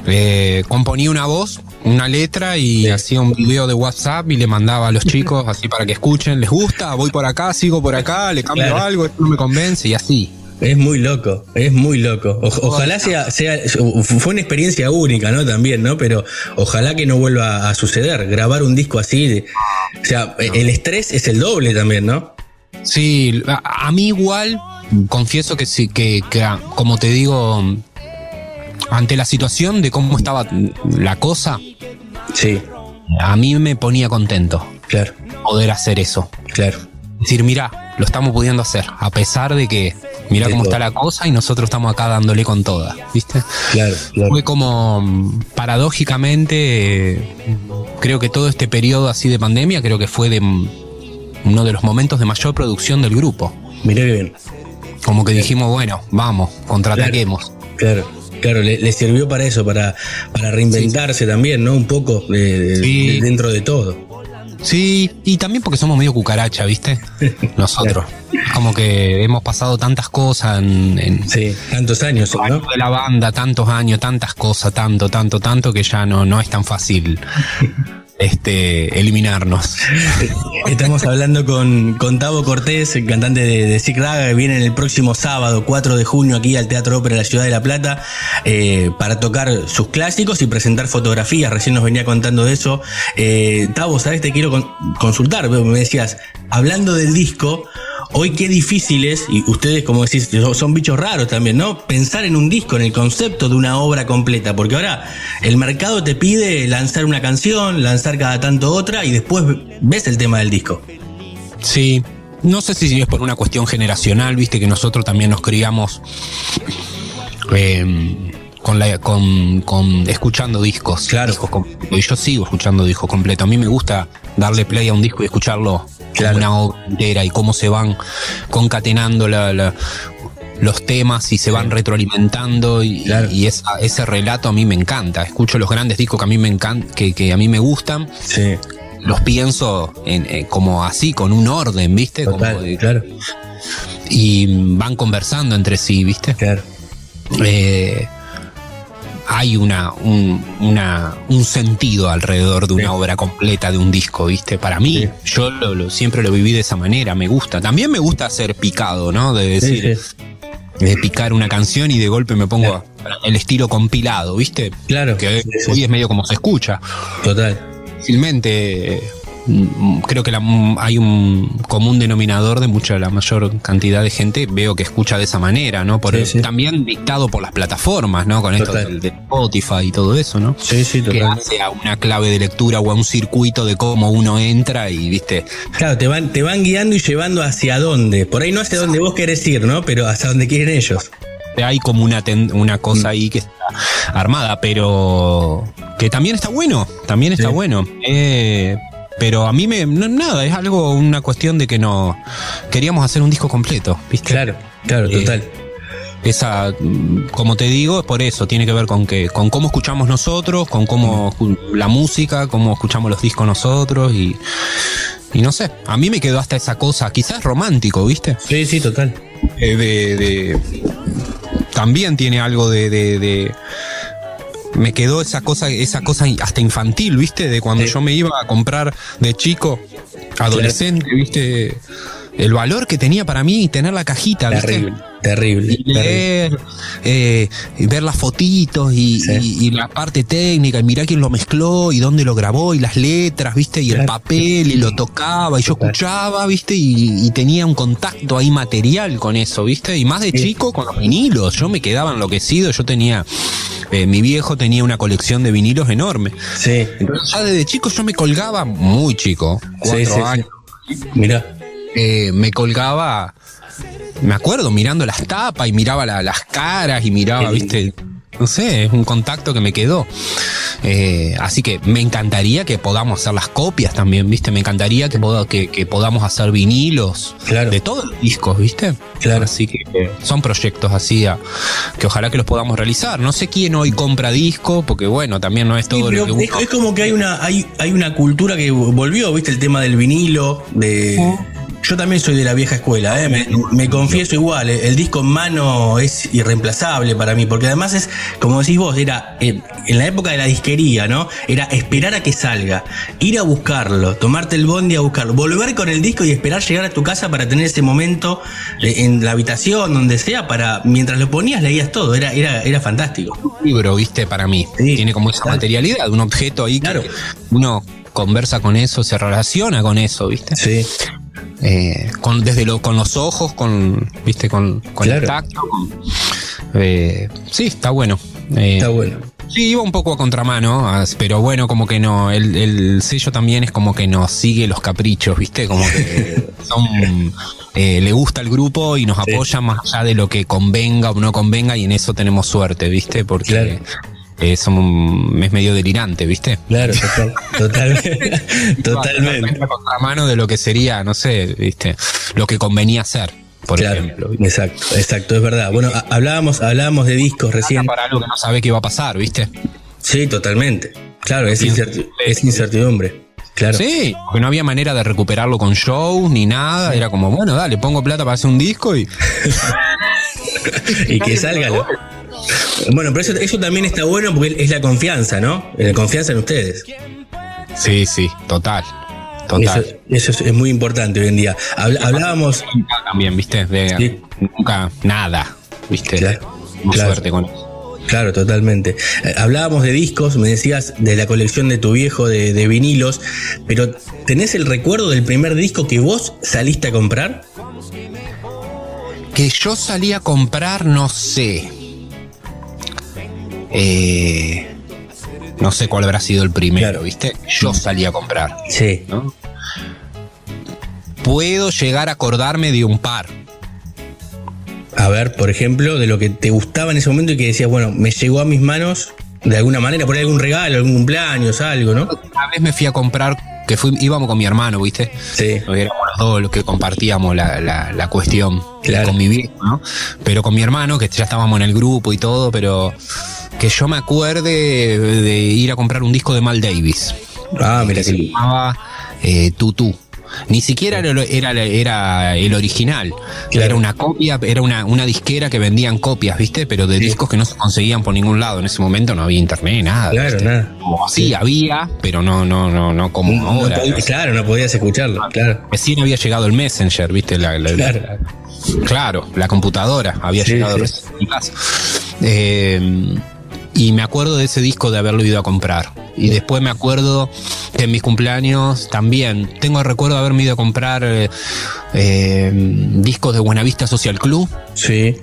Eh, componía una voz, una letra y hacía un video de WhatsApp y le mandaba a los chicos así para que escuchen, les gusta, voy por acá, sigo por acá, le cambio algo, esto no me convence y así. Es muy loco, es muy loco. ojalá sea, sea, fue una experiencia única, ¿no? También, ¿no? Pero ojalá que no vuelva a suceder. Grabar un disco así, o sea, el estrés es el doble también, ¿no? Sí, a, mí igual, confieso que sí, que, como te digo, ante la situación de cómo estaba la cosa, sí. A mí me ponía contento. Claro. Poder hacer eso. Claro. Decir, mira, lo estamos pudiendo hacer, a pesar de que Mira cómo está la cosa y nosotros estamos acá dándole con toda, ¿viste? Claro, Fue como, paradójicamente, creo que todo este periodo así de pandemia, creo que fue de uno de los momentos de mayor producción del grupo. Mirá bien. Como que dijimos, bueno, vamos, contraataquemos. Claro. Claro, le, sirvió para eso, para, para reinventarse también, ¿no? Un poco dentro de todo. Sí, y también porque somos medio cucaracha, ¿viste? Nosotros. Como que hemos pasado tantas cosas en. sí, tantos años, ¿no? De la banda, tantos años, tantas cosas, tanto, tanto, tanto, que ya no, no es tan fácil este, eliminarnos. Estamos hablando con, con Tavo Cortés, el cantante de, de Raga, que viene el próximo sábado, 4 de junio, aquí al Teatro Ópera de la Ciudad de La Plata, eh, para tocar sus clásicos y presentar fotografías. Recién nos venía contando de eso. Eh, Tavo, ¿sabes? Te quiero consultar, me decías, hablando del disco, Hoy qué difícil es, y ustedes como decís, son bichos raros también, ¿no? Pensar en un disco, en el concepto de una obra completa, porque ahora el mercado te pide lanzar una canción, lanzar cada tanto otra y después ves el tema del disco. Sí, no sé si es por una cuestión generacional, viste que nosotros también nos criamos em, con, la, con, con, escuchando discos. Claro. y yo sigo escuchando discos completos. A mí me gusta darle play a un disco y escucharlo una obra entera y cómo se van concatenando los temas y se van retroalimentando y, ese relato a mí me encanta. Escucho los grandes discos que a mí me encantan, que, a mí me gustan. Los pienso en, eh, como así, con un orden, ¿viste? claro. Y van conversando entre sí, ¿viste? Claro. Eh, hay una un, una, un sentido alrededor de una obra completa, de un disco, ¿viste? Para mí, yo lo, siempre lo viví de esa manera, me gusta. También me gusta ser picado, ¿no? De decir, de picar una canción y de golpe me pongo el estilo compilado, ¿viste? Claro. Que hoy es medio como se escucha. Total. Fácilmente Mm, creo que hay un común denominador de mucha, la mayor cantidad de gente veo que escucha de esa manera, ¿no? Por También dictado por las plataformas, ¿no? Con esto del, de Spotify y todo eso, ¿no? Sí, sí, total. Que hace a una clave de lectura o a un circuito de cómo uno entra y, viste. Claro, te van, te van guiando y llevando hacia dónde. Por ahí no hacia dónde vos querés ir, ¿no? Pero hasta dónde quieren ellos. Hay como una, una cosa ahí que está armada, pero que también está bueno, también está bueno. Eh, pero a mí me. nada, es algo, una cuestión de que no. Queríamos hacer un disco completo, ¿viste? Claro, claro, eh, total. Esa, como te digo, por eso tiene que ver con que, con cómo escuchamos nosotros, con cómo la música, cómo escuchamos los discos nosotros y, y no sé, a mí me quedó hasta esa cosa, quizás romántico, ¿viste? Sí, sí, total. Eh, de, también tiene algo de, de me quedó esa cosa, esa cosa hasta infantil, ¿viste? De cuando yo me iba a comprar de chico, adolescente, ¿viste? El valor que tenía para mí tener la cajita, Terrible, terrible. Y leer, eh, ver las fotitos y, la parte técnica, y mirar quién lo mezcló y dónde lo grabó, y las letras, ¿viste? Y el papel, y lo tocaba, y yo escuchaba, ¿viste? Y, tenía un contacto ahí material con eso, ¿viste? Y más de chico con los vinilos, yo me quedaba enloquecido, yo tenía eh, mi viejo tenía una colección de vinilos enorme. Sí. Entonces ya desde chico yo me colgaba, muy chico, cuatro Sí, sí, sí. años, Mirá. eh, me colgaba, me acuerdo, mirando las tapas y miraba la- las caras y miraba, viste, no sé, es un contacto que me quedó. Eh, así que me encantaría que podamos hacer las copias también, viste, me encantaría que, poda- que, que podamos hacer vinilos Claro. de todos los discos, viste. Claro. Así que eh, son proyectos así a- que ojalá que los podamos realizar. No sé quién hoy compra disco, porque bueno, también no es Sí, todo pero lo que es como que hay una, hay, hay una cultura que volvió, ¿viste? El tema del vinilo, de. Yo también soy de la vieja escuela, ¿eh? me, me confieso igual, ¿eh? el disco en mano es irreemplazable para mí, porque además es, como decís vos, era eh, en la época de la disquería, ¿no? Era esperar a que salga, ir a buscarlo, tomarte el bondi a buscarlo, volver con el disco y esperar llegar a tu casa para tener ese momento en la habitación, donde sea, para mientras lo ponías leías todo, era, era, era fantástico. libro, viste, para mí. Sí, Tiene como esa claro. materialidad, un objeto ahí Claro. que uno conversa con eso, se relaciona con eso, viste. Sí. Eh, con, desde lo, con los ojos, con, viste, con, con el tacto. con- eh, sí, está bueno. Eh, Está bueno. Sí, iba un poco a contramano, pero bueno, como que no, el, el sello también es como que nos sigue los caprichos, ¿viste? Como que son, eh, le gusta el grupo y nos Sí. apoya más allá de lo que convenga o no convenga y en eso tenemos suerte, ¿viste? Porque Claro. Eh, somos- es medio delirante, ¿viste? Claro, total, totalmente. totalmente. A contramano de lo que sería, no sé, ¿viste? Lo que convenía hacer, por Claro, ejemplo. exacto, exacto, es verdad. Bueno, ha- hablábamos, hablábamos de discos recién. Para algo que no sabe qué va a pasar, ¿viste? Sí, totalmente. Claro, es, Sí. incerti- es incertidumbre. Claro. Sí, porque no había manera de recuperarlo con show ni nada. Era como, bueno, dale, pongo plata para hacer un disco y. y que salga. lo- Bueno, pero eso, eso también está bueno porque es la confianza, ¿no? La confianza en ustedes. Sí, sí, total. Eso, Total. eso es, es muy importante hoy en día. Habl- hablábamos. Nunca también, ¿viste? De, Sí. Nunca nada, ¿viste? Claro. suerte con eso. Claro, totalmente. Eh, Hablábamos de discos, me decías de la colección de tu viejo de, de vinilos, pero ¿tenés el recuerdo del primer disco que vos saliste a comprar? Que yo salí a comprar, no sé. Eh, no sé cuál habrá sido el primero, Claro. ¿viste? Yo salí a comprar, Sí. ¿no? Puedo llegar a acordarme de un par. A ver, por ejemplo, de lo que te gustaba en ese momento y que decías, bueno, me llegó a mis manos de alguna manera, por algún regalo, algún cumpleaños, algo, ¿no? Una vez me fui a comprar, que fui, íbamos con mi hermano, ¿viste? Sí. Porque éramos los dos los que compartíamos la, la- la cuestión Claro. con mi viejo, ¿no? Pero con mi hermano, que ya estábamos en el grupo y todo, pero que yo me acuerde de ir a comprar un disco de Mal Davis. Ah, mira que se llamaba eh, Tutú. Ni siquiera era, era, era el original. Claro. Era una copia, era una, una disquera que vendían copias, ¿viste? Pero de discos que no se conseguían por ningún lado. En ese momento no había internet, nada. Claro, ¿viste? nada. Sí, había, pero no, no, no, no como No ahora. claro, no podías escucharlo, claro. Recién había llegado el Messenger, ¿viste? La, la- Claro. la- claro, la computadora había Sí, llegado sí. recién mi casa. Eh, y me acuerdo de ese disco de haberlo ido a comprar. Y después me acuerdo que en mis cumpleaños también tengo el recuerdo de haberme ido a comprar eh, eh, discos de Buenavista Social Club. Sí.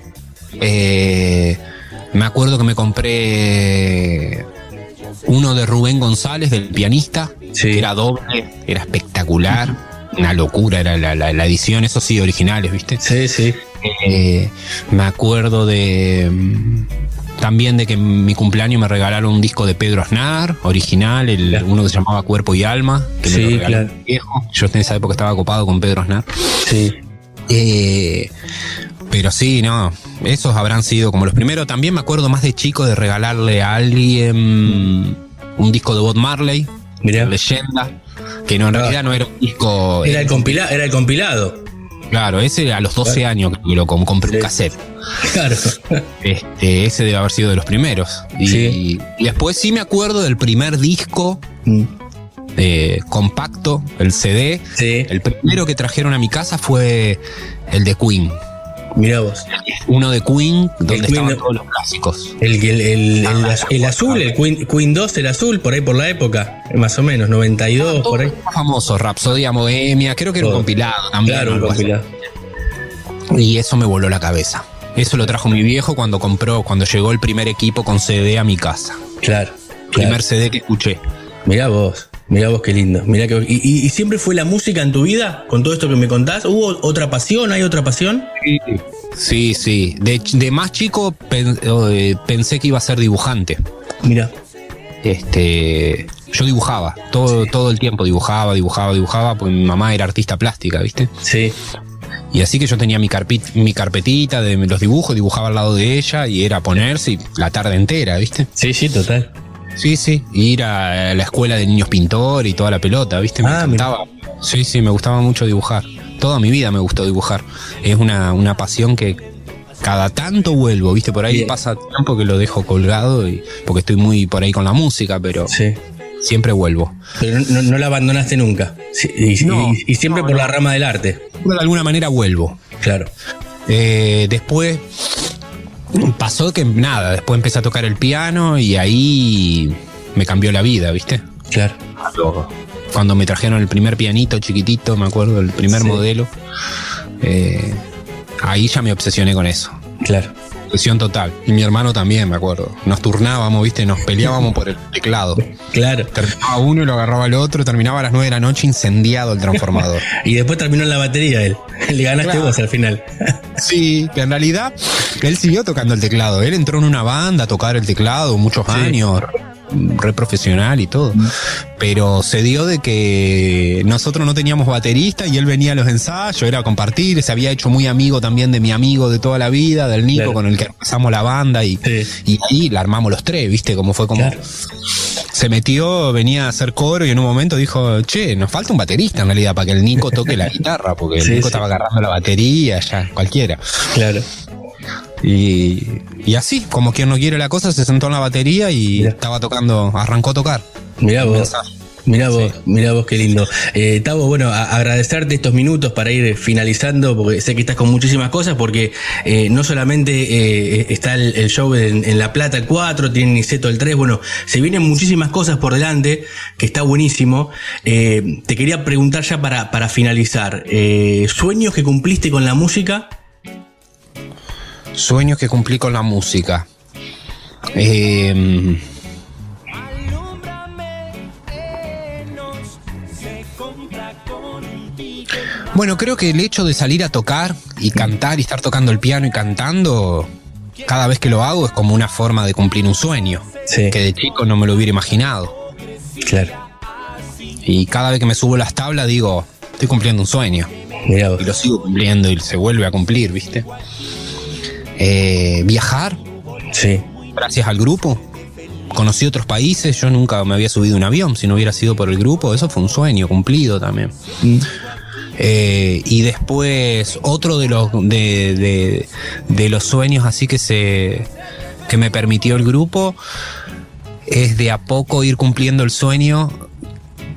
Eh, me acuerdo que me compré uno de Rubén González, del pianista, Sí. que era doble, era espectacular, una locura era la, la- la edición, eso sí, originales, ¿viste? Sí, sí. Eh, me acuerdo de mm, también de que en mi cumpleaños me regalaron un disco de Pedro Aznar, original, el, Claro. uno que se llamaba Cuerpo y Alma, que me Sí, lo regaló claro. viejo. Yo en esa época estaba copado con Pedro Aznar. Sí. Eh, pero sí, no, esos habrán sido como los primeros. También me acuerdo más de chico de regalarle a alguien un disco de Bob Marley, Mirá. Leyenda, que no, en Ah. realidad no era un disco. Era eh, el, compila- era el compilado. Claro, ese a los 12 años que lo com- compré un cassette. Claro. Este, ese debe haber sido de los primeros. Y, Sí. y después sí me acuerdo del primer disco Mm. eh, compacto, el CD. Sí. El primero que trajeron a mi casa fue el de Queen. Mirá vos. Uno de Queen, donde Queen estaban no- todos los clásicos. El, el, el, el, az- el azul, el Queen, Queen 2, el azul, por ahí por la época, más o menos, 92, por ahí. Famosos, Rapsodia Bohemia, creo que era un compilado también. Claro, un así. compilado. Y eso me voló la cabeza. Eso lo trajo mi viejo cuando compró, cuando llegó el primer equipo con CD a mi casa. Claro. Primer CD que escuché. Mirá vos, mirá vos qué lindo. Mirá que, y, y, siempre fue la música en tu vida? Con todo esto que me contás, ¿hubo otra pasión? ¿Hay otra pasión? Sí, sí. De, de más chico eh, pensé que iba a ser dibujante. Mira. Este, yo dibujaba, todo, todo el tiempo dibujaba, dibujaba, dibujaba, porque mi mamá era artista plástica, ¿viste? Sí. Y así que yo tenía mi, mi carpetita de los dibujos, dibujaba al lado de ella y era ponerse la tarde entera, ¿viste? Sí, sí, total. Sí, sí, ir a la escuela de niños pintor y toda la pelota, ¿viste? Me ah, encantaba. Sí, sí, me gustaba mucho dibujar. Toda mi vida me gustó dibujar. Es una, una pasión que cada tanto vuelvo, ¿viste? Por ahí pasa tiempo que lo dejo colgado y porque estoy muy por ahí con la música, pero sí. siempre vuelvo. Pero no, la abandonaste nunca. y, siempre por la rama del arte. De alguna manera vuelvo. Claro. Eh, después pasó que nada, después empecé a tocar el piano y ahí me cambió la vida, ¿viste? Claro. Cuando me trajeron el primer pianito chiquitito, me acuerdo, el primer modelo, eh, ahí ya me obsesioné con eso. Claro. Total. Y mi hermano también, me acuerdo. Nos turnábamos, ¿viste? Nos peleábamos por el teclado. Claro. Terminaba uno y lo agarraba el otro, terminaba a las 9 de la noche incendiado el transformador. y después terminó en la batería él. Le ganaste vos al final. sí, que en realidad él siguió tocando el teclado. Él entró en una banda a tocar el teclado muchos años re profesional y todo. Pero se dio de que nosotros no teníamos baterista y él venía a los ensayos, era a compartir, se había hecho muy amigo también de mi amigo de toda la vida, del Nico, con el que empezamos la banda y, y ahí la armamos los tres, ¿viste? Como fue como... Se metió, venía a hacer coro y en un momento dijo, che, nos falta un baterista en realidad para que el Nico toque la guitarra, porque el Nico estaba agarrando la batería, ya, cualquiera. Claro. Y, así, como quien no quiere la cosa, se sentó en la batería y estaba tocando, arrancó a tocar. Mirá vos. Mirá vos, mirá vos qué lindo. Eh, Tavo, bueno, agradecerte estos minutos para ir finalizando, porque sé que estás con muchísimas cosas, porque eh, no solamente eh, está el, show en, La Plata el 4, tiene Niceto el 3, bueno, se vienen muchísimas cosas por delante, que está buenísimo. te quería preguntar ya para, para finalizar, ¿sueños que cumpliste con la música? Sueños que cumplí con la música. Em, bueno, creo que el hecho de salir a tocar y cantar y estar tocando el piano y cantando, cada vez que lo hago es como una forma de cumplir un sueño. Que de chico no me lo hubiera imaginado. Claro. Y cada vez que me subo las tablas digo, estoy cumpliendo un sueño. Y lo sigo cumpliendo y se vuelve a cumplir, ¿viste? Eh, viajar. Sí. Gracias al grupo. Conocí otros países, yo nunca me había subido un avión, si no hubiera sido por el grupo, eso fue un sueño cumplido también. Mm. Eh, y después otro de los de, de, los sueños así que se que me permitió el grupo es de a poco ir cumpliendo el sueño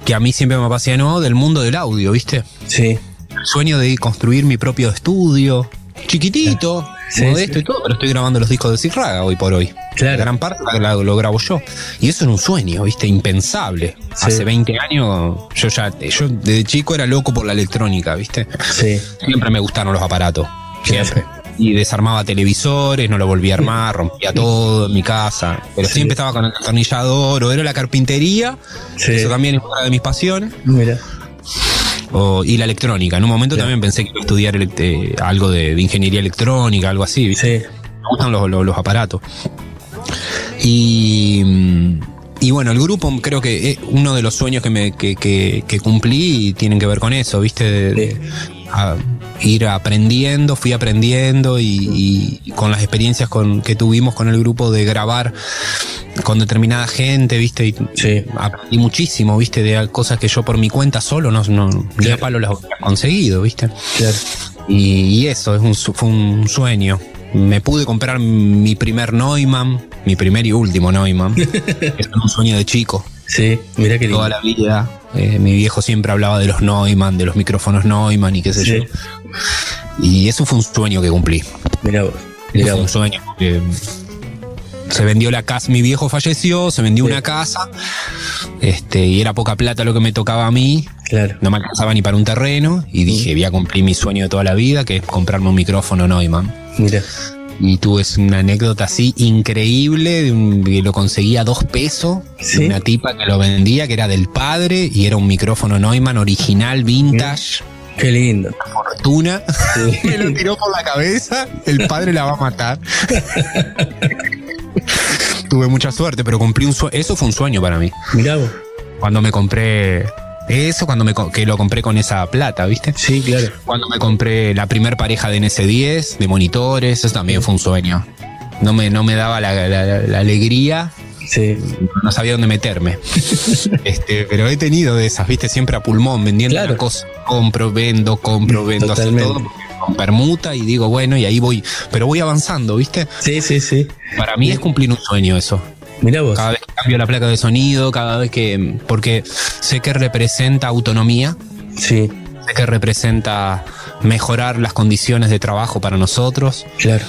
que a mí siempre me apasionó del mundo del audio, ¿viste? Sí. El sueño de construir mi propio estudio, chiquitito, modesto y todo, pero estoy grabando los discos de Cirraga hoy por hoy. Claro. gran parte lo grabo yo. Y eso es un sueño, ¿viste? Impensable. Hace 20 años, yo ya, yo desde chico era loco por la electrónica, ¿viste? Sí. Siempre me gustaron los aparatos. Siempre. Y desarmaba televisores, no lo volvía a armar, rompía todo en mi casa. Pero siempre estaba con el destornillador o era la carpintería. Eso también es una de mis pasiones. Mira y la electrónica. En un momento también pensé que iba a estudiar eh, algo de, ingeniería electrónica, algo así. Me gustan los, aparatos. Y, mm, y, bueno, el grupo creo que es uno de los sueños que, me, que, que, cumplí tienen que ver con eso, ¿viste? De, ir aprendiendo, fui aprendiendo y, con las experiencias con, que tuvimos con el grupo de grabar con determinada gente, ¿viste? Y sí. aprendí muchísimo, ¿viste? De cosas que yo por mi cuenta solo no, no ni a palo las he conseguido, ¿viste? Y, eso, es un, fue un sueño. Me pude comprar mi primer Neumann, mi primer y último Neumann. es un sueño de chico. Sí, mira que Toda la vida. Eh, mi viejo siempre hablaba de los Neumann, de los micrófonos Neumann y qué sé yo. Y eso fue un sueño que cumplí. Mira vos. Fue un sueño se vendió la casa, mi viejo falleció, se vendió una casa, este, y era poca plata lo que me tocaba a mí. Claro. No me alcanzaba ni para un terreno, y dije, voy a cumplir mi sueño de toda la vida, que es comprarme un micrófono Neumann. Mira. Y tuve una anécdota así increíble de un, que lo conseguía a dos pesos Sí. de una tipa que lo vendía que era del padre y era un micrófono Neumann original vintage Qué lindo. fortuna me lo tiró por la cabeza el padre la va a matar tuve mucha suerte pero cumplí un sueño eso fue un sueño para mí Mirá vos. cuando me compré eso cuando me que lo compré con esa plata viste Sí, claro. cuando me compré la primer pareja de NS10 de monitores eso también fue un sueño no me, no me daba la, la- la alegría Sí. no sabía dónde meterme. este, pero he tenido de esas, viste, siempre a pulmón, vendiendo Claro. una cosa. Compro, vendo, compro, vendo, así Totalmente. todo con permuta y digo, bueno, y ahí voy, pero voy avanzando, viste. Sí, sí, sí. Para mí es cumplir un sueño eso. Mirá vos. Cada vez que cambio la placa de sonido, cada vez que. Porque sé que representa autonomía, Sí, sé que representa mejorar las condiciones de trabajo para nosotros, claro.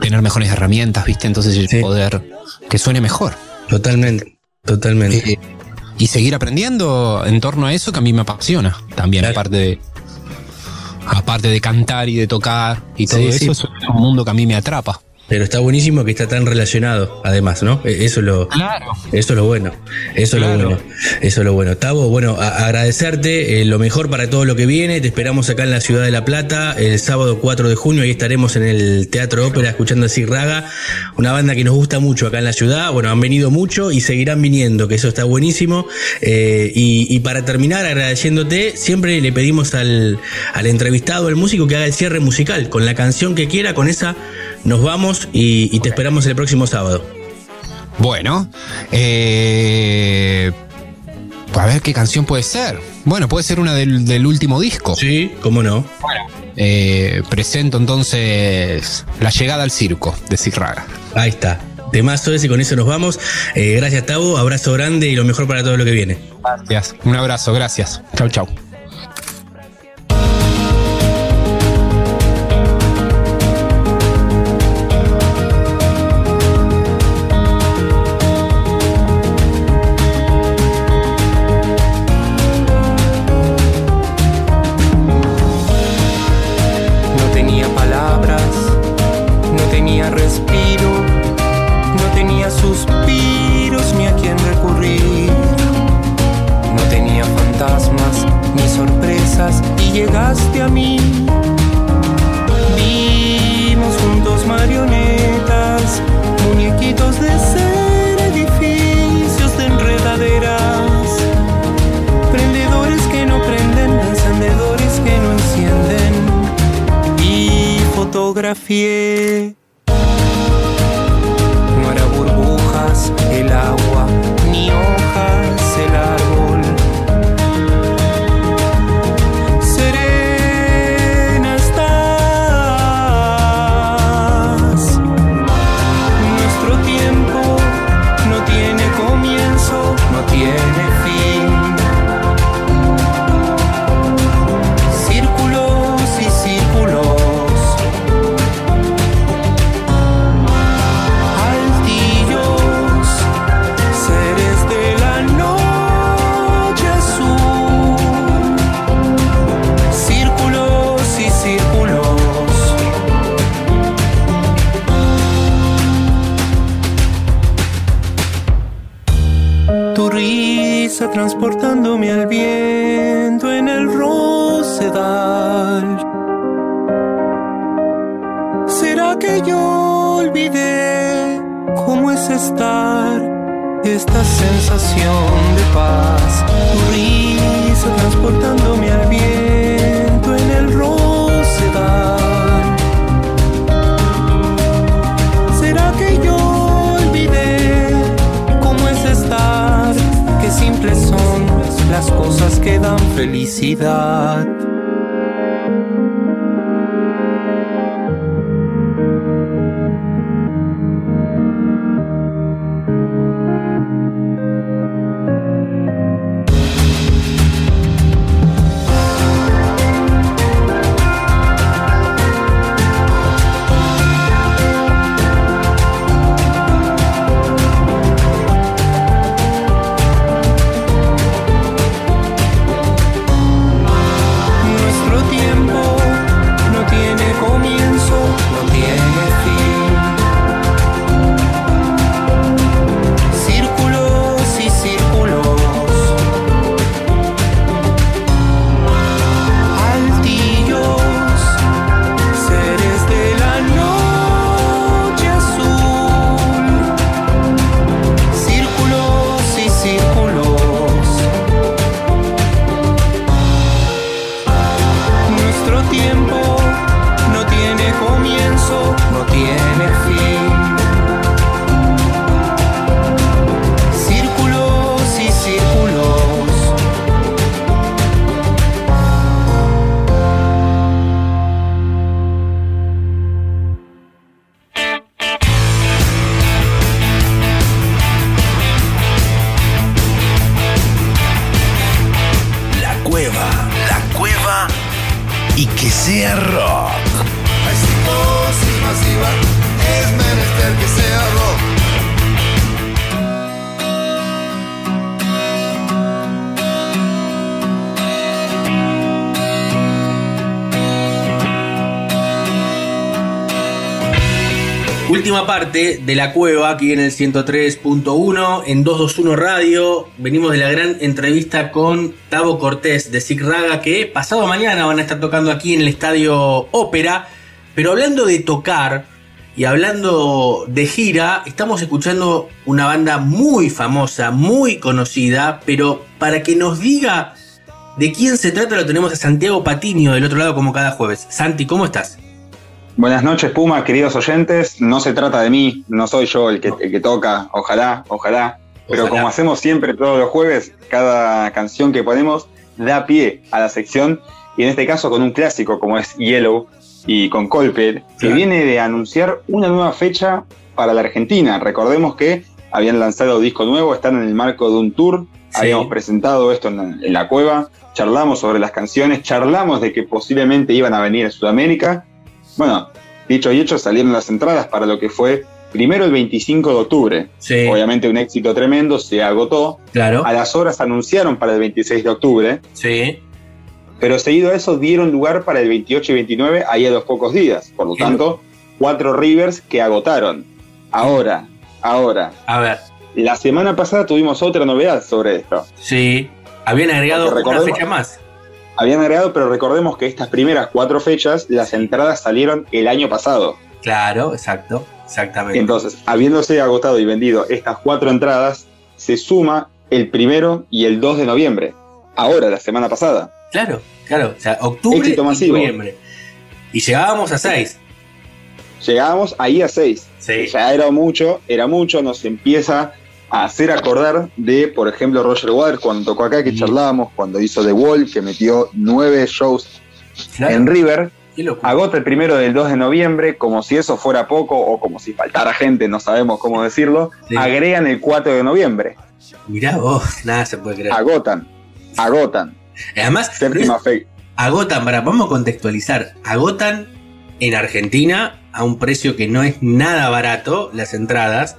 tener mejores herramientas, viste, entonces Sí. poder que suene mejor. Totalmente. Totalmente. Eh, y seguir aprendiendo en torno a eso que a mí me apasiona también, Claro. aparte de aparte de cantar y de tocar y todo Sí, eso, sí. es un mundo que a mí me atrapa. Pero está buenísimo que está tan relacionado, además, ¿no? E- Eso es lo, Claro. eso es lo bueno. Eso es lo bueno. Eso es lo bueno. Tavo, bueno, agradecerte eh, lo mejor para todo lo que viene. Te esperamos acá en la ciudad de La Plata el sábado 4 de junio. Ahí estaremos en el Teatro Ópera escuchando a Raga, una banda que nos gusta mucho acá en la ciudad. Bueno, han venido mucho y seguirán viniendo, que eso está buenísimo. Eh, y, y para terminar, agradeciéndote, siempre le pedimos al, al entrevistado, al músico, que haga el cierre musical con la canción que quiera. Con esa nos vamos y, y te esperamos el próximo sábado. Bueno, eh, a ver qué canción puede ser. Bueno, puede ser una del, del último disco. Sí, cómo no. Eh, presento entonces La llegada al circo de Cirraga. Ahí está. Temazo ese, con eso nos vamos. Eh, gracias, Tavo. Abrazo grande y lo mejor para todo lo que viene. Gracias. Un abrazo, gracias. Chau, chau. De la cueva aquí en el 103.1 en 221 Radio. Venimos de la gran entrevista con Tavo Cortés de Sig Raga que pasado mañana van a estar tocando aquí en el estadio Ópera. Pero hablando de tocar y hablando de gira, estamos escuchando una banda muy famosa, muy conocida, pero para que nos diga de quién se trata lo tenemos a Santiago Patiño del otro lado como cada jueves. Santi, ¿cómo estás? Buenas noches, Puma, queridos oyentes. No se trata de mí, no soy yo el que, el que toca, ojalá, ojalá. Pero Ojalá. como hacemos siempre todos los jueves, cada canción que ponemos da pie a la sección. Y en este caso con un clásico como es Yellow y con Coldplay, que Claro. viene de anunciar una nueva fecha para la Argentina. Recordemos que habían lanzado disco nuevo, están en el marco de un tour. Sí. Habíamos presentado esto en la, en la cueva, charlamos sobre las canciones, charlamos de que posiblemente iban a venir a Sudamérica. Bueno, dicho y hecho, salieron las entradas para lo que fue primero el 25 de octubre. Sí, Obviamente un éxito tremendo, se agotó. claro. A las horas anunciaron para el 26 de octubre, Sí. pero seguido a eso dieron lugar para el 28 y 29, ahí a los pocos días. Por lo tanto, cuatro Rivers que agotaron. Ahora, ahora, A ver, la semana pasada tuvimos otra novedad sobre esto. sí. Habían agregado una fecha más. Habían agregado, pero recordemos que estas primeras cuatro fechas, las entradas salieron el año pasado. Claro, exacto. Exactamente. Entonces, habiéndose agotado y vendido estas cuatro entradas, se suma el primero y el 2 de noviembre. Ahora, la semana pasada. Claro, claro. O sea, octubre y noviembre. Y llegábamos a 6. Llegábamos ahí a 6. Sí. Ya era mucho, era mucho, nos empieza hacer acordar de, por ejemplo, Roger Waters cuando tocó acá, que charlábamos, cuando hizo The Wall, que metió nueve shows Claro. en River. Agota el primero del 2 de noviembre, como si eso fuera poco o como si faltara gente, no sabemos cómo decirlo. Sí. Agregan el 4 de noviembre. Mirá vos, nada se puede creer. Agotan, agotan. Además, Séptima fe. agotan, para, vamos a contextualizar. Agotan en Argentina a un precio que no es nada barato las entradas.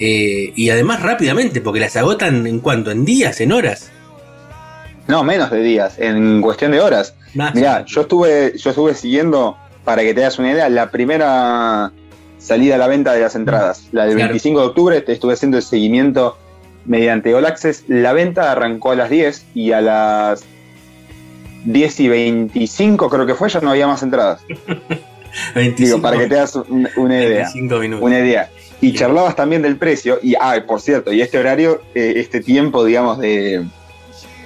Eh, y además rápidamente, porque las agotan en cuánto, en días, en horas. No, menos de días, en cuestión de horas. Más. Mirá, yo estuve, yo estuve siguiendo, para que te das una idea, la primera salida a la venta de las entradas. La del Claro. 25 de octubre, te estuve haciendo el seguimiento mediante All Access. La venta arrancó a las 10 y a las 10 y 25 creo que fue, ya no había más entradas. 25, Digo, para que te das un- una idea. 25 minutos. Una idea. Y charlabas también del precio. Y, ah, por cierto, y este horario, eh, este tiempo, digamos, de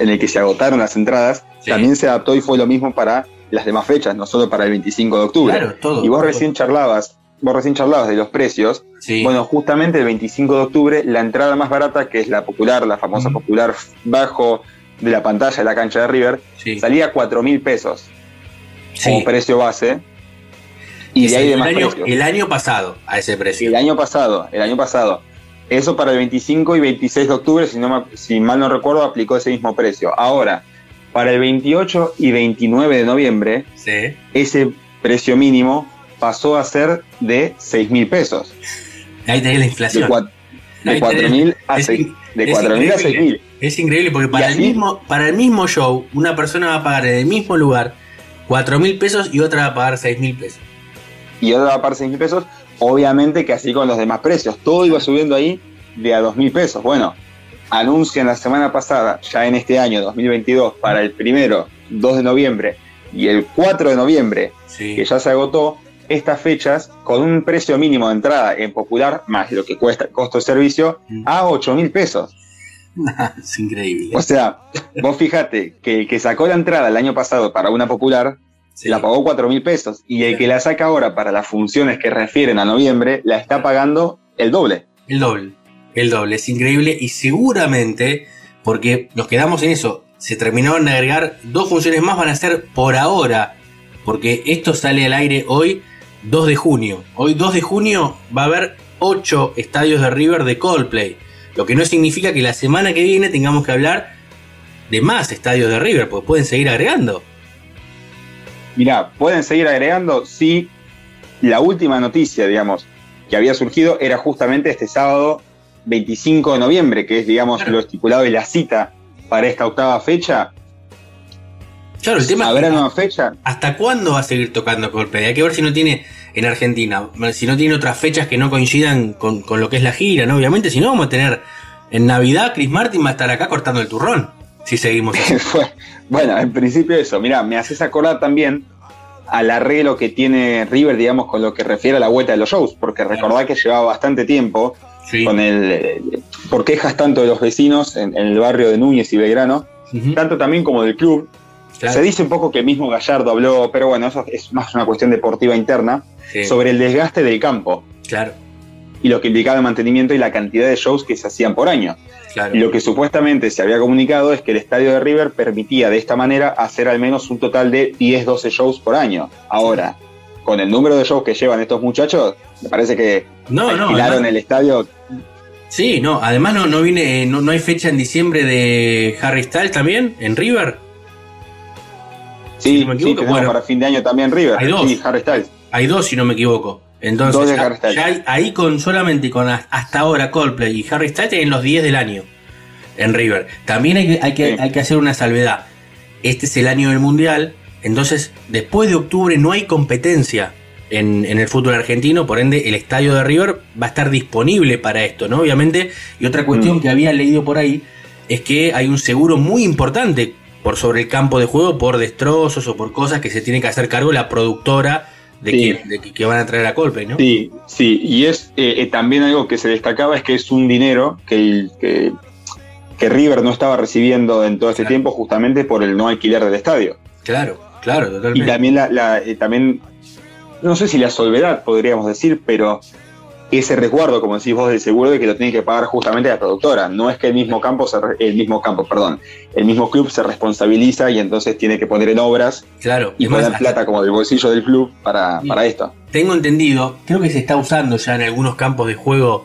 en el que se agotaron las entradas, Sí. también se adaptó y fue lo mismo para las demás fechas, no solo para el 25 de octubre. Claro, todo. y vos todo. recién charlabas, vos recién charlabas de los precios. Sí. Bueno, justamente el 25 de octubre, la entrada más barata, que es la popular, la famosa Mm. popular bajo de la pantalla de la cancha de River, sí. salía a 4 mil pesos Sí. como precio base. Y de ahí salió demás el año, el año pasado a ese precio. El año pasado, el año pasado. Eso para el 25 y 26 de octubre, si, no si mal no recuerdo, aplicó ese mismo precio. Ahora, para el 28 y 29 de noviembre, Sí. ese precio mínimo pasó a ser de 6 mil pesos. Ahí tenés la De, inflación. de Ahí 4 tenés- mil a es 6 in- de es 4 mil a increíble. 6 mil. Es increíble porque para el, mismo, para el mismo show, una persona va a pagar en el mismo lugar 4 mil pesos y otra va a pagar 6 mil pesos. Y otra va a pagar 6 mil pesos. Obviamente que así con los demás precios. Todo iba subiendo ahí de a 2 mil pesos. Bueno, anuncian la semana pasada, ya en este año 2022, para el primero, 2 de noviembre y el 4 de noviembre, Sí. que ya se agotó, estas fechas con un precio mínimo de entrada en popular, más lo que cuesta el costo de servicio, Mm. a 8 mil pesos. es increíble. O sea, vos fíjate que el que sacó la entrada el año pasado para una popular, Sí. la pagó 4 mil pesos. Y el que la saca ahora para las funciones que refieren a noviembre, la está pagando el doble. El doble. El doble. Es increíble y seguramente, porque nos quedamos en eso, se terminaron de agregar dos funciones más, van a ser por ahora. Porque esto sale al aire hoy, 2 de junio. Hoy, 2 de junio, va a haber 8 estadios de River de Coldplay. Lo que no significa que la semana que viene tengamos que hablar de más estadios de River, porque pueden seguir agregando. Mirá, pueden seguir agregando si la última noticia, digamos, que había surgido era justamente este sábado 25 de noviembre, que es, digamos, lo estipulado y la cita para esta octava fecha. Claro, el tema ¿Habrá nueva fecha? ¿Hasta cuándo va a seguir tocando Coldplay? Hay que ver si no tiene en Argentina, si no tiene otras fechas que no coincidan con, con lo que es la gira, ¿no? Obviamente, si no, vamos a tener en Navidad, Chris Martin va a estar acá cortando el turrón, si seguimos bueno, en principio eso. Mirá, me haces acordar también al arreglo que tiene River, digamos, con lo que refiere a la vuelta de los shows, porque recordad que llevaba bastante tiempo Sí. con el eh, por quejas tanto de los vecinos en, en el barrio de Núñez y Belgrano, tanto también como del club. Claro. Se dice un poco que mismo Gallardo habló, pero bueno, eso es más una cuestión deportiva interna, Sí, sobre el desgaste del campo Claro, y lo que implicaba el mantenimiento y la cantidad de shows que se hacían por año. claro. Lo que supuestamente se había comunicado es que el estadio de River permitía de esta manera hacer al menos un total de 10-12 shows por año. Ahora, con el número de shows que llevan estos muchachos, me parece que No, no, alquilaron además- el estadio. Sí, no, además no, no viene, no, no hay fecha en diciembre de Harry Styles también, en River. Sí, no me sí, equivoco, tenemos bueno. para fin de año también River. Hay dos. Sí, Harry Styles. Hay dos, si no me equivoco. Entonces, ya- ahí con solamente con hasta ahora Coldplay y Harry Styles tienen los 10 del año en River. También hay que, hay que, Sí. hay que hacer una salvedad. Este es el año del Mundial, entonces después de octubre no hay competencia en, en el fútbol argentino, por ende el estadio de River va a estar disponible para esto, ¿no? Obviamente, y otra cuestión Mm. que había leído por ahí es que hay un seguro muy importante por sobre el campo de juego, por destrozos o por cosas que se tiene que hacer cargo la productora de, Sí. que, de que- que van a traer a Coldplay, ¿no? Sí, sí, y es eh, eh, también algo que se destacaba es que es un dinero que, el- que, que River no estaba recibiendo en todo este Claro. tiempo justamente por el no alquiler del estadio. Claro, claro, Y totalmente. también la, la- eh, también, no sé si la solvedad podríamos decir, pero ese resguardo, como decís vos, del seguro de que lo tiene que pagar justamente la productora. No es que el mismo campo, se el mismo campo, perdón, el mismo club se responsabiliza y entonces tiene que poner en obras Claro, y poner plata como del bolsillo del club para, para esto. tengo entendido, creo que se está usando ya en algunos campos de juego,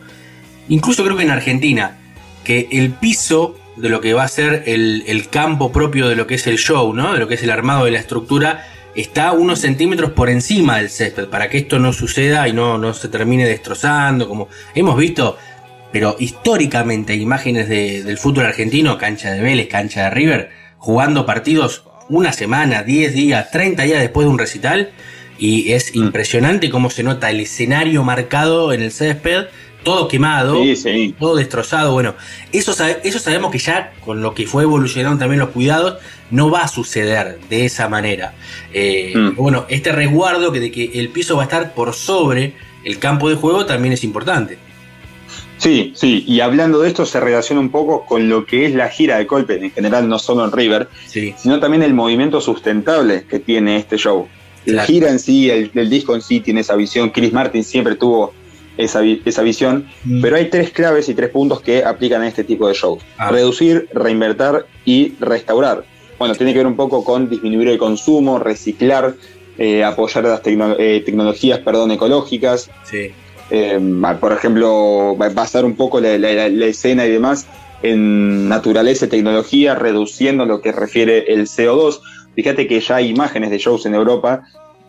incluso creo que en Argentina, que el piso de lo que va a ser el, el campo propio de lo que es el show, ¿no? De lo que es el armado de la estructura, está unos centímetros por encima del césped, para que esto no suceda y no, no se termine destrozando, como hemos visto, pero históricamente hay imágenes de- del fútbol argentino, cancha de Vélez, cancha de River, jugando partidos una semana, 10 días, 30 días después de un recital, y es Mm. impresionante cómo se nota el escenario marcado en el césped, todo quemado, Sí, sí. todo destrozado. Bueno, eso, sabe- eso sabemos que ya con lo que fue evolucionando también los cuidados, no va a suceder de esa manera. Eh, Mm. Bueno, este resguardo que de que el piso va a estar por sobre el campo de juego también es importante. Sí, sí, y hablando de esto se relaciona un poco con lo que es la gira de Colpen en general, no solo en River, Sí, sino también el movimiento sustentable que tiene este show. La Claro. gira en sí, el, el disco en sí tiene esa visión, Chris Martin siempre tuvo esa, vi- esa visión, Mm. pero hay tres claves y tres puntos que aplican a este tipo de shows. Ah. Reducir, reinvertir y restaurar. Bueno, tiene que ver un poco con disminuir el consumo, reciclar, eh, apoyar las tecno- eh, tecnologías perdón, ecológicas, sí. eh, por ejemplo, ba- basar un poco la, la- la escena y demás en naturaleza y tecnología, reduciendo lo que refiere el CO2. Fíjate que ya hay imágenes de shows en Europa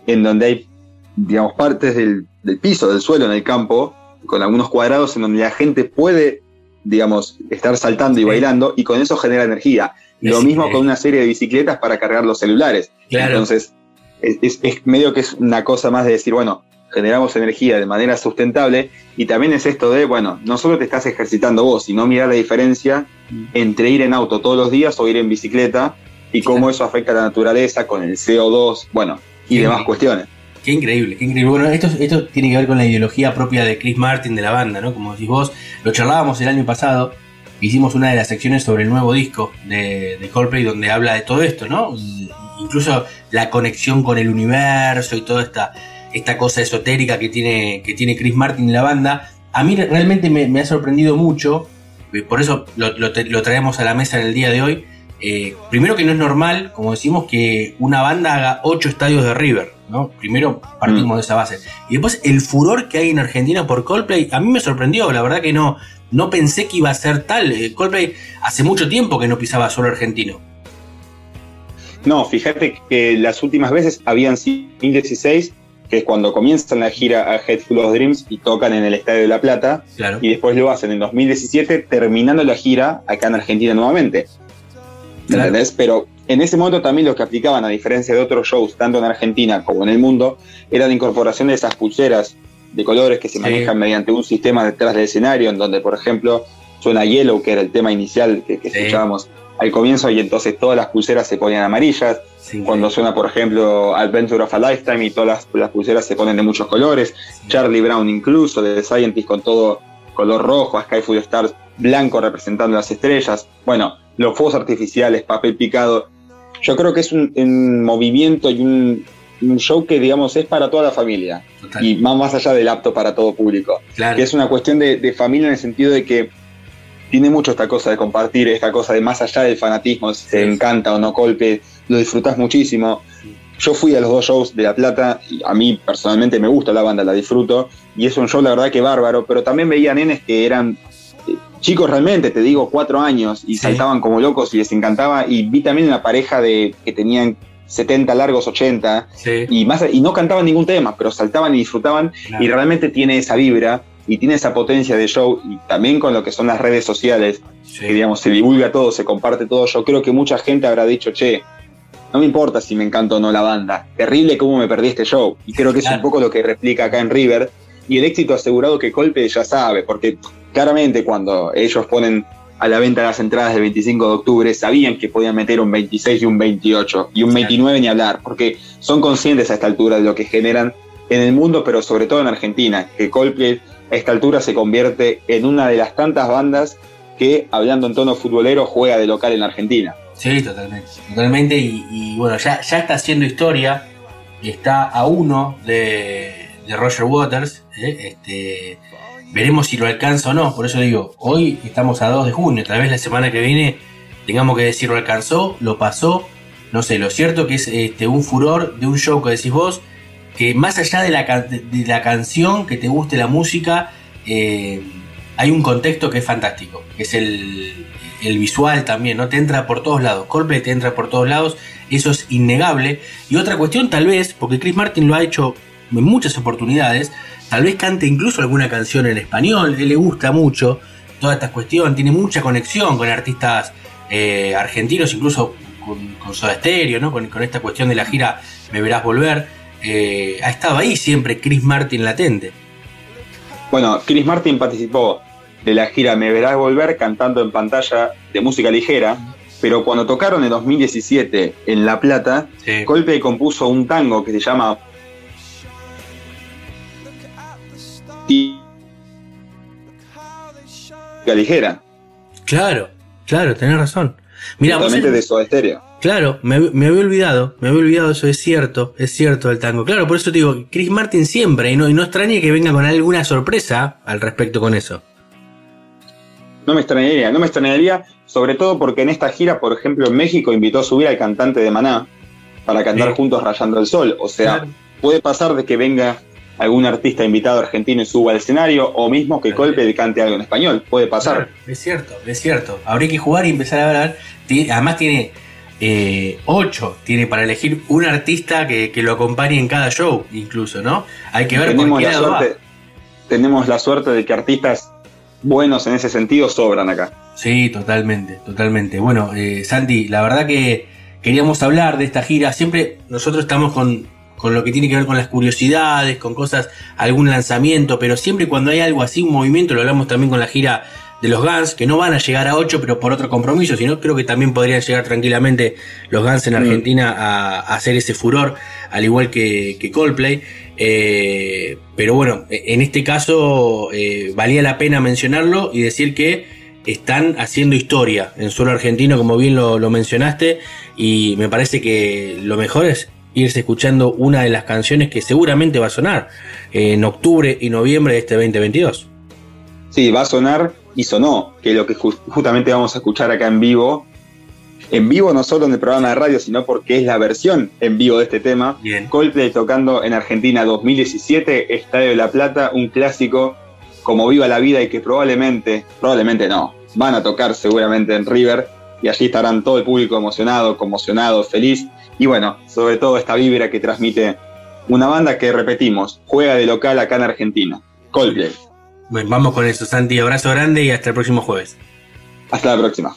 en donde hay, digamos, partes del, del piso, del suelo en el campo, con algunos cuadrados en donde la gente puede, digamos, estar saltando y bailando y con eso genera energía. Es Lo mismo con una serie de bicicletas para cargar los celulares. Claro. Entonces, es, es- es medio que es una cosa más de decir, bueno, generamos energía de manera sustentable y también es esto de, bueno, no solo te estás ejercitando vos, sino mirar la diferencia entre ir en auto todos los días o ir en bicicleta y cómo eso afecta a la naturaleza con el CO2, bueno, y Sí. demás cuestiones. Qué increíble, qué increíble. Bueno, esto, esto tiene que ver con la ideología propia de Chris Martin de la banda, ¿no? Como decís vos, lo charlábamos el año pasado, hicimos una de las secciones sobre el nuevo disco de, Coldplay donde habla de todo esto, ¿no? Incluso la conexión con el universo y toda esta, esta cosa esotérica que tiene, que tiene Chris Martin y la banda. A mí realmente me, ha sorprendido mucho, eh, por eso lo, lo traemos a la mesa en el día de hoy. Eh, primero que no es normal, como decimos, que una banda haga ocho estadios de River, ¿no? Primero partimos de esa base. Y después el furor que hay en Argentina por Coldplay, a mí me sorprendió, la verdad que no, no pensé que iba a ser tal. Eh, Coldplay hace mucho tiempo que no pisaba solo argentino. No, fíjate que las últimas veces habían sido 2016, que es cuando comienzan la gira a Head Full of Dreams y tocan en el Estadio de La Plata, Claro. y después lo hacen en 2017, terminando la gira acá en Argentina nuevamente. ¿Me Claro. entendés? Pero en ese momento también lo que aplicaban, a diferencia de otros shows, tanto en Argentina como en el mundo, era la incorporación de esas pulseras de colores que se Sí. manejan mediante un sistema detrás del escenario, en donde, por ejemplo, suena Yellow, que era el tema inicial que, que Sí. escuchábamos al comienzo, y entonces todas las pulseras se ponían amarillas. Sí, Cuando suena, por ejemplo, Adventure of a Lifetime y todas las, las pulseras se ponen de muchos colores. Charlie Brown incluso, de The Scientist con todo color rojo, a Skyfall Stars blanco representando las estrellas. Bueno, los fuegos artificiales, papel picado. Yo creo que es un, un movimiento y un, un show que, digamos, es para toda la familia. Total. Y va más allá del apto para todo público. Claro. Que es una cuestión de, de familia en el sentido de que tiene mucho esta cosa de compartir, esta cosa de más allá del fanatismo, si te encanta o no golpe, lo disfrutas muchísimo. Yo fui a los dos shows de La Plata y a mí personalmente me gusta la banda, la disfruto y es un show la verdad que bárbaro, pero también veía nenes que eran chicos realmente, te digo, cuatro años y Sí. saltaban como locos y les encantaba y vi también una pareja de que tenían 70 largos, 80 Sí. y más y no cantaban ningún tema, pero saltaban y disfrutaban Claro. y realmente tiene esa vibra y tiene esa potencia de show y también con lo que son las redes sociales, Sí. que digamos se divulga todo, se comparte todo, yo creo que mucha gente habrá dicho, che, no me importa si me encanta o no la banda, terrible cómo me perdí este show y creo que es un poco lo que replica acá en River y el éxito asegurado que Colpe ya sabe, porque claramente cuando ellos ponen a la venta las entradas del 25 de octubre, sabían que podían meter un 26 y un 28 y un Claro. 29 ni hablar, porque son conscientes a esta altura de lo que generan en el mundo, pero sobre todo en Argentina, que Coldplay a esta altura se convierte en una de las tantas bandas que, hablando en tono futbolero, juega de local en Argentina. Sí, totalmente. Totalmente. Y, y bueno, ya, ya está haciendo historia. Está a uno de, de Roger Waters. ¿eh? Este, veremos si lo alcanza o no. Por eso digo, hoy estamos a 2 de junio. Tal vez la semana que viene tengamos que decir lo alcanzó, lo pasó. No sé, lo cierto que es este, un furor de un show que decís vos. Que más allá de la, de la canción, que te guste la música, eh, hay un contexto que es fantástico. Que es el, el visual también, ¿no? Te entra por todos lados. Coldplay te entra por todos lados. Eso es innegable. Y otra cuestión, tal vez, porque Chris Martin lo ha hecho en muchas oportunidades, tal vez cante incluso alguna canción en español. Él le gusta mucho toda esta cuestión. Tiene mucha conexión con artistas eh, argentinos, incluso con, con Soda Stereo, ¿no? Con, con esta cuestión de la gira Me Verás Volver. Eh, ha estado ahí siempre Chris Martin latente. Bueno, Chris Martin participó de la gira Me Verás Volver cantando en pantalla de música ligera, pero cuando tocaron en 2017 en La Plata, Sí. Coldplay compuso un tango que se llama y ligera, Claro, claro, tenés razón. Mira, totalmente en- de Soda Stereo. Claro, me, me había olvidado, me había olvidado, eso es cierto, es cierto el tango. Claro, por eso te digo, Chris Martin siempre, y no, y no extrañe que venga con alguna sorpresa al respecto con eso. No me extrañaría, no me extrañaría, sobre todo porque en esta gira, por ejemplo, en México invitó a subir al cantante de Maná para cantar Sí. juntos Rayando el Sol. O sea, Claro. puede pasar de que venga algún artista invitado argentino suba al escenario, o mismo que Claro. Coldplay cante algo en español. Puede pasar. Es cierto, es cierto. Habría que jugar y empezar a hablar. Además tiene eh, ocho, tiene para elegir un artista que, que lo acompañe en cada show, incluso, ¿no? Hay que ver por tenemos qué la va. tenemos la suerte de que artistas buenos en ese sentido sobran acá. Sí, totalmente, totalmente. Bueno, eh, Santi, la verdad que queríamos hablar de esta gira. Siempre nosotros estamos con, con lo que tiene que ver con las curiosidades, con cosas, algún lanzamiento, pero siempre cuando hay algo así, un movimiento, lo hablamos también con la gira de los Guns, que no van a llegar a 8, pero por otro compromiso, sino creo que también podrían llegar tranquilamente los Guns en Argentina a, a hacer ese furor, al igual que, que Coldplay. Eh, pero bueno, en este caso eh, valía la pena mencionarlo y decir que están haciendo historia en suelo argentino, como bien lo, lo mencionaste, y me parece que lo mejor es irse escuchando una de las canciones que seguramente va a sonar en octubre y noviembre de este 2022. Sí, va a sonar y sonó, que es lo que ju- justamente vamos a escuchar acá en vivo. En vivo no solo en el programa de radio, sino porque es la versión en vivo de este tema. Bien. Coldplay tocando en Argentina 2017, Estadio de la Plata, un clásico como Viva la Vida y que probablemente, probablemente no, van a tocar seguramente en River y allí estarán todo el público emocionado, conmocionado, feliz y bueno, sobre todo esta vibra que transmite una banda que repetimos, juega de local acá en Argentina, Coldplay. Bueno, vamos con eso, Santi. Abrazo grande y hasta el próximo jueves. Hasta la próxima.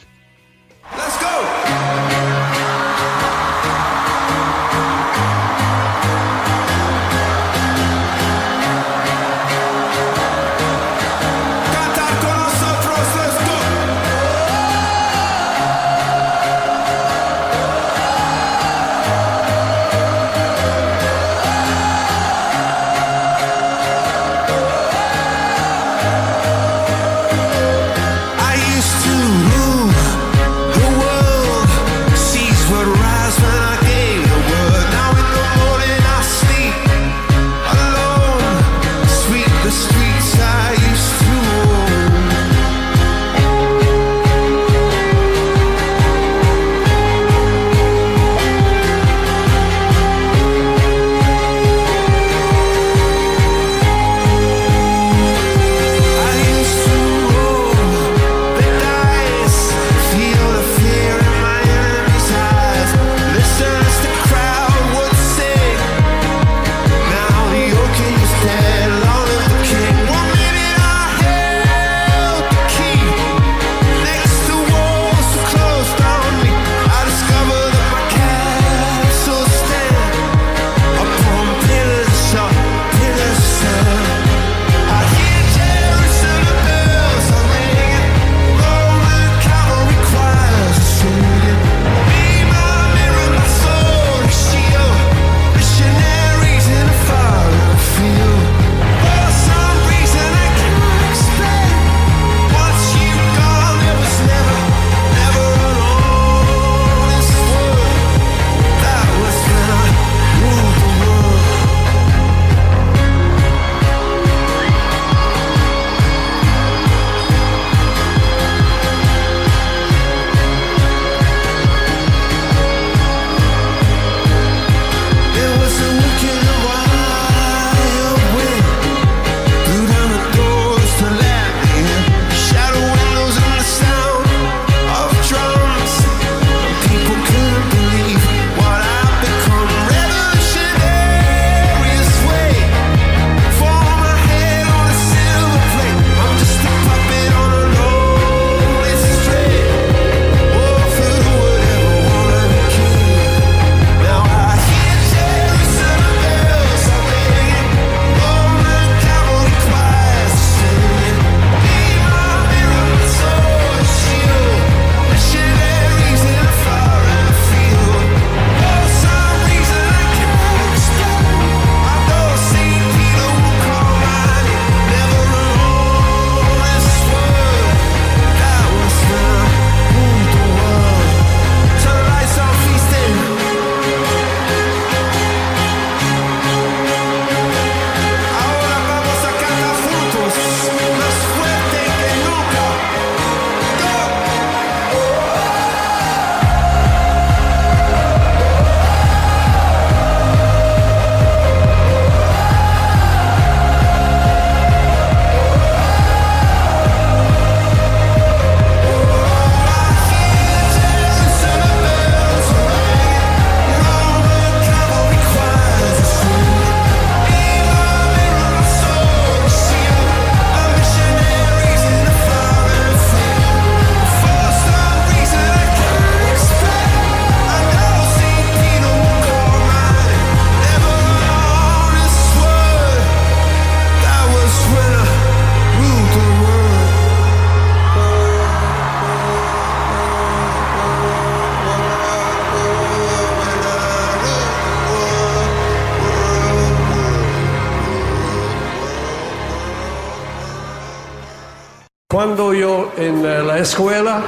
Escuela,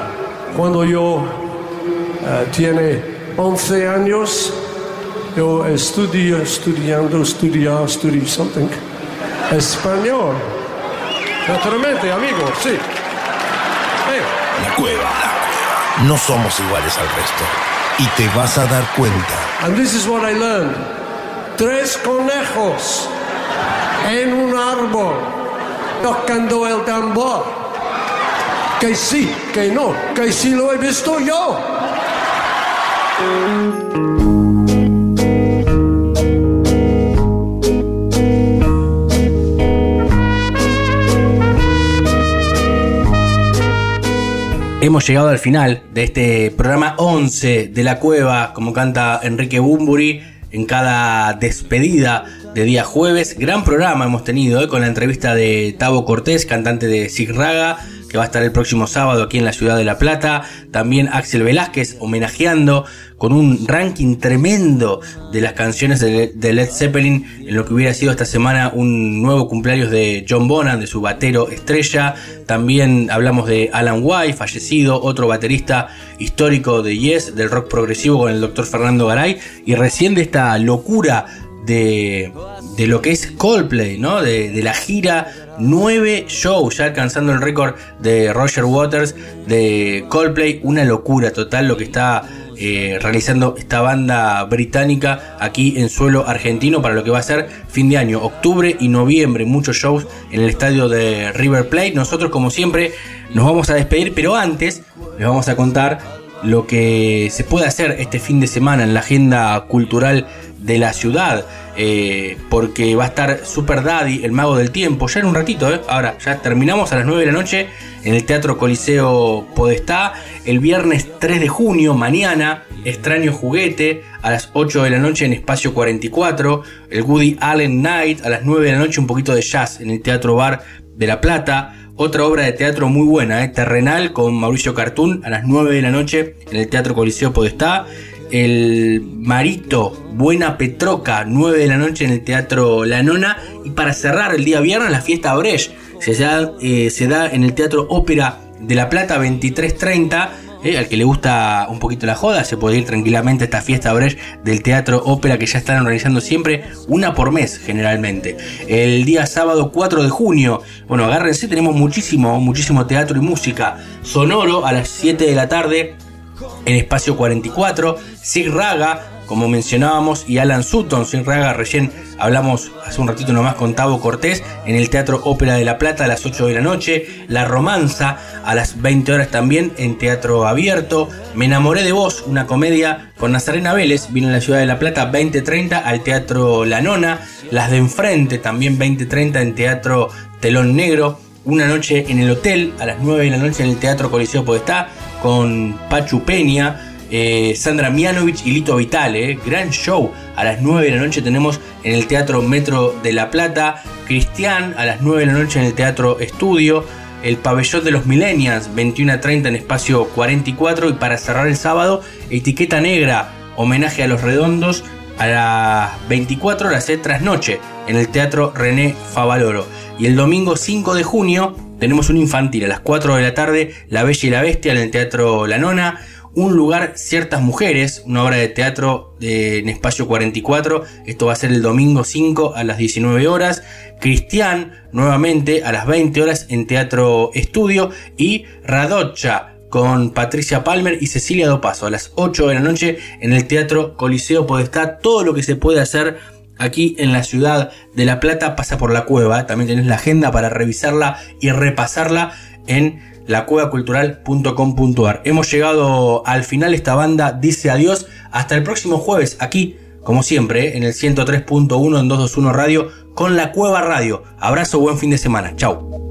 cuando yo eh, tiene 11 años, yo estudio, estudiando, estudiar, estudio something, español. Naturalmente, amigo, sí. Cueva, la cueva. No somos iguales al resto. Y te vas a dar cuenta. And this is what I learned. Tres conejos en un árbol tocando el tambor. Que sí, que no, que sí lo he visto yo. Hemos llegado al final de este programa 11 de la cueva, como canta Enrique Bumburi en cada despedida de día jueves. Gran programa hemos tenido eh, con la entrevista de Tavo Cortés, cantante de Sig Raga, que va a estar el próximo sábado aquí en la ciudad de La Plata. También Axel Velázquez homenajeando con un ranking tremendo de las canciones de, Led Zeppelin en lo que hubiera sido esta semana un nuevo cumpleaños de John Bonham, de su batero estrella. También hablamos de Alan White, fallecido, otro baterista histórico de Yes, del rock progresivo con el doctor Fernando Garay. Y recién de esta locura de, de lo que es Coldplay, ¿no? De, de, la gira, nueve shows, ya alcanzando el récord de Roger Waters de Coldplay, una locura total lo que está eh, realizando esta banda británica aquí en suelo argentino para lo que va a ser fin de año, octubre y noviembre, muchos shows en el estadio de River Plate. Nosotros como siempre nos vamos a despedir, pero antes les vamos a contar lo que se puede hacer este fin de semana en la agenda cultural de la ciudad. Eh, porque va a estar Super Daddy, el mago del tiempo, ya en un ratito, ¿eh? ahora ya terminamos a las 9 de la noche en el Teatro Coliseo Podestá, el viernes 3 de junio, mañana, Extraño Juguete, a las 8 de la noche en Espacio 44, el Woody Allen Night, a las 9 de la noche un poquito de jazz en el Teatro Bar de La Plata, otra obra de teatro muy buena, ¿eh? Terrenal, con Mauricio Cartún, a las 9 de la noche en el Teatro Coliseo Podestá, el Marito, Buena Petroca, 9 de la noche en el Teatro La Nona. Y para cerrar el día viernes, la fiesta Brecht se da, eh, se da en el Teatro Ópera de La Plata, 23.30. Eh, al que le gusta un poquito la joda, se puede ir tranquilamente a esta fiesta Brecht del Teatro Ópera que ya están organizando siempre, una por mes generalmente. El día sábado 4 de junio, bueno, agárrense, tenemos muchísimo, muchísimo teatro y música sonoro a las 7 de la tarde en Espacio 44, Sig Raga, como mencionábamos, y Alan Sutton. Sig Raga, recién hablamos hace un ratito nomás con Tavo Cortés en el Teatro Ópera de La Plata a las 8 de la noche. La Romanza a las 20 horas también en Teatro Abierto. Me enamoré de vos, una comedia con Nazarena Vélez, vino en la ciudad de La Plata 20.30 al Teatro La Nona. Las de Enfrente también 20.30 en Teatro Telón Negro. Una noche en el hotel a las 9 de la noche en el Teatro Coliseo Podestá con Pachu Peña, eh, Sandra Mianovich y Lito Vitale. Gran show. A las 9 de la noche tenemos en el Teatro Metro de La Plata. Cristian a las 9 de la noche en el Teatro Estudio. El Pabellón de los Millennials, 21 a 30 en espacio 44. Y para cerrar el sábado, Etiqueta Negra, homenaje a los redondos a las 24 horas de trasnoche en el Teatro René Favaloro. Y el domingo 5 de junio tenemos un infantil a las 4 de la tarde, La Bella y la Bestia en el Teatro La Nona. Un lugar, ciertas mujeres, una obra de teatro en espacio 44. Esto va a ser el domingo 5 a las 19 horas. Cristian, nuevamente a las 20 horas en Teatro Estudio. Y Radocha, con Patricia Palmer y Cecilia Dopaso a las 8 de la noche en el Teatro Coliseo Podestá. Todo lo que se puede hacer aquí en la ciudad de La Plata pasa por la cueva. También tenés la agenda para revisarla y repasarla en lacuevacultural.com.ar. Hemos llegado al final. Esta banda dice adiós. Hasta el próximo jueves aquí, como siempre, en el 103.1 en 221 Radio con La Cueva Radio. Abrazo, buen fin de semana. Chau.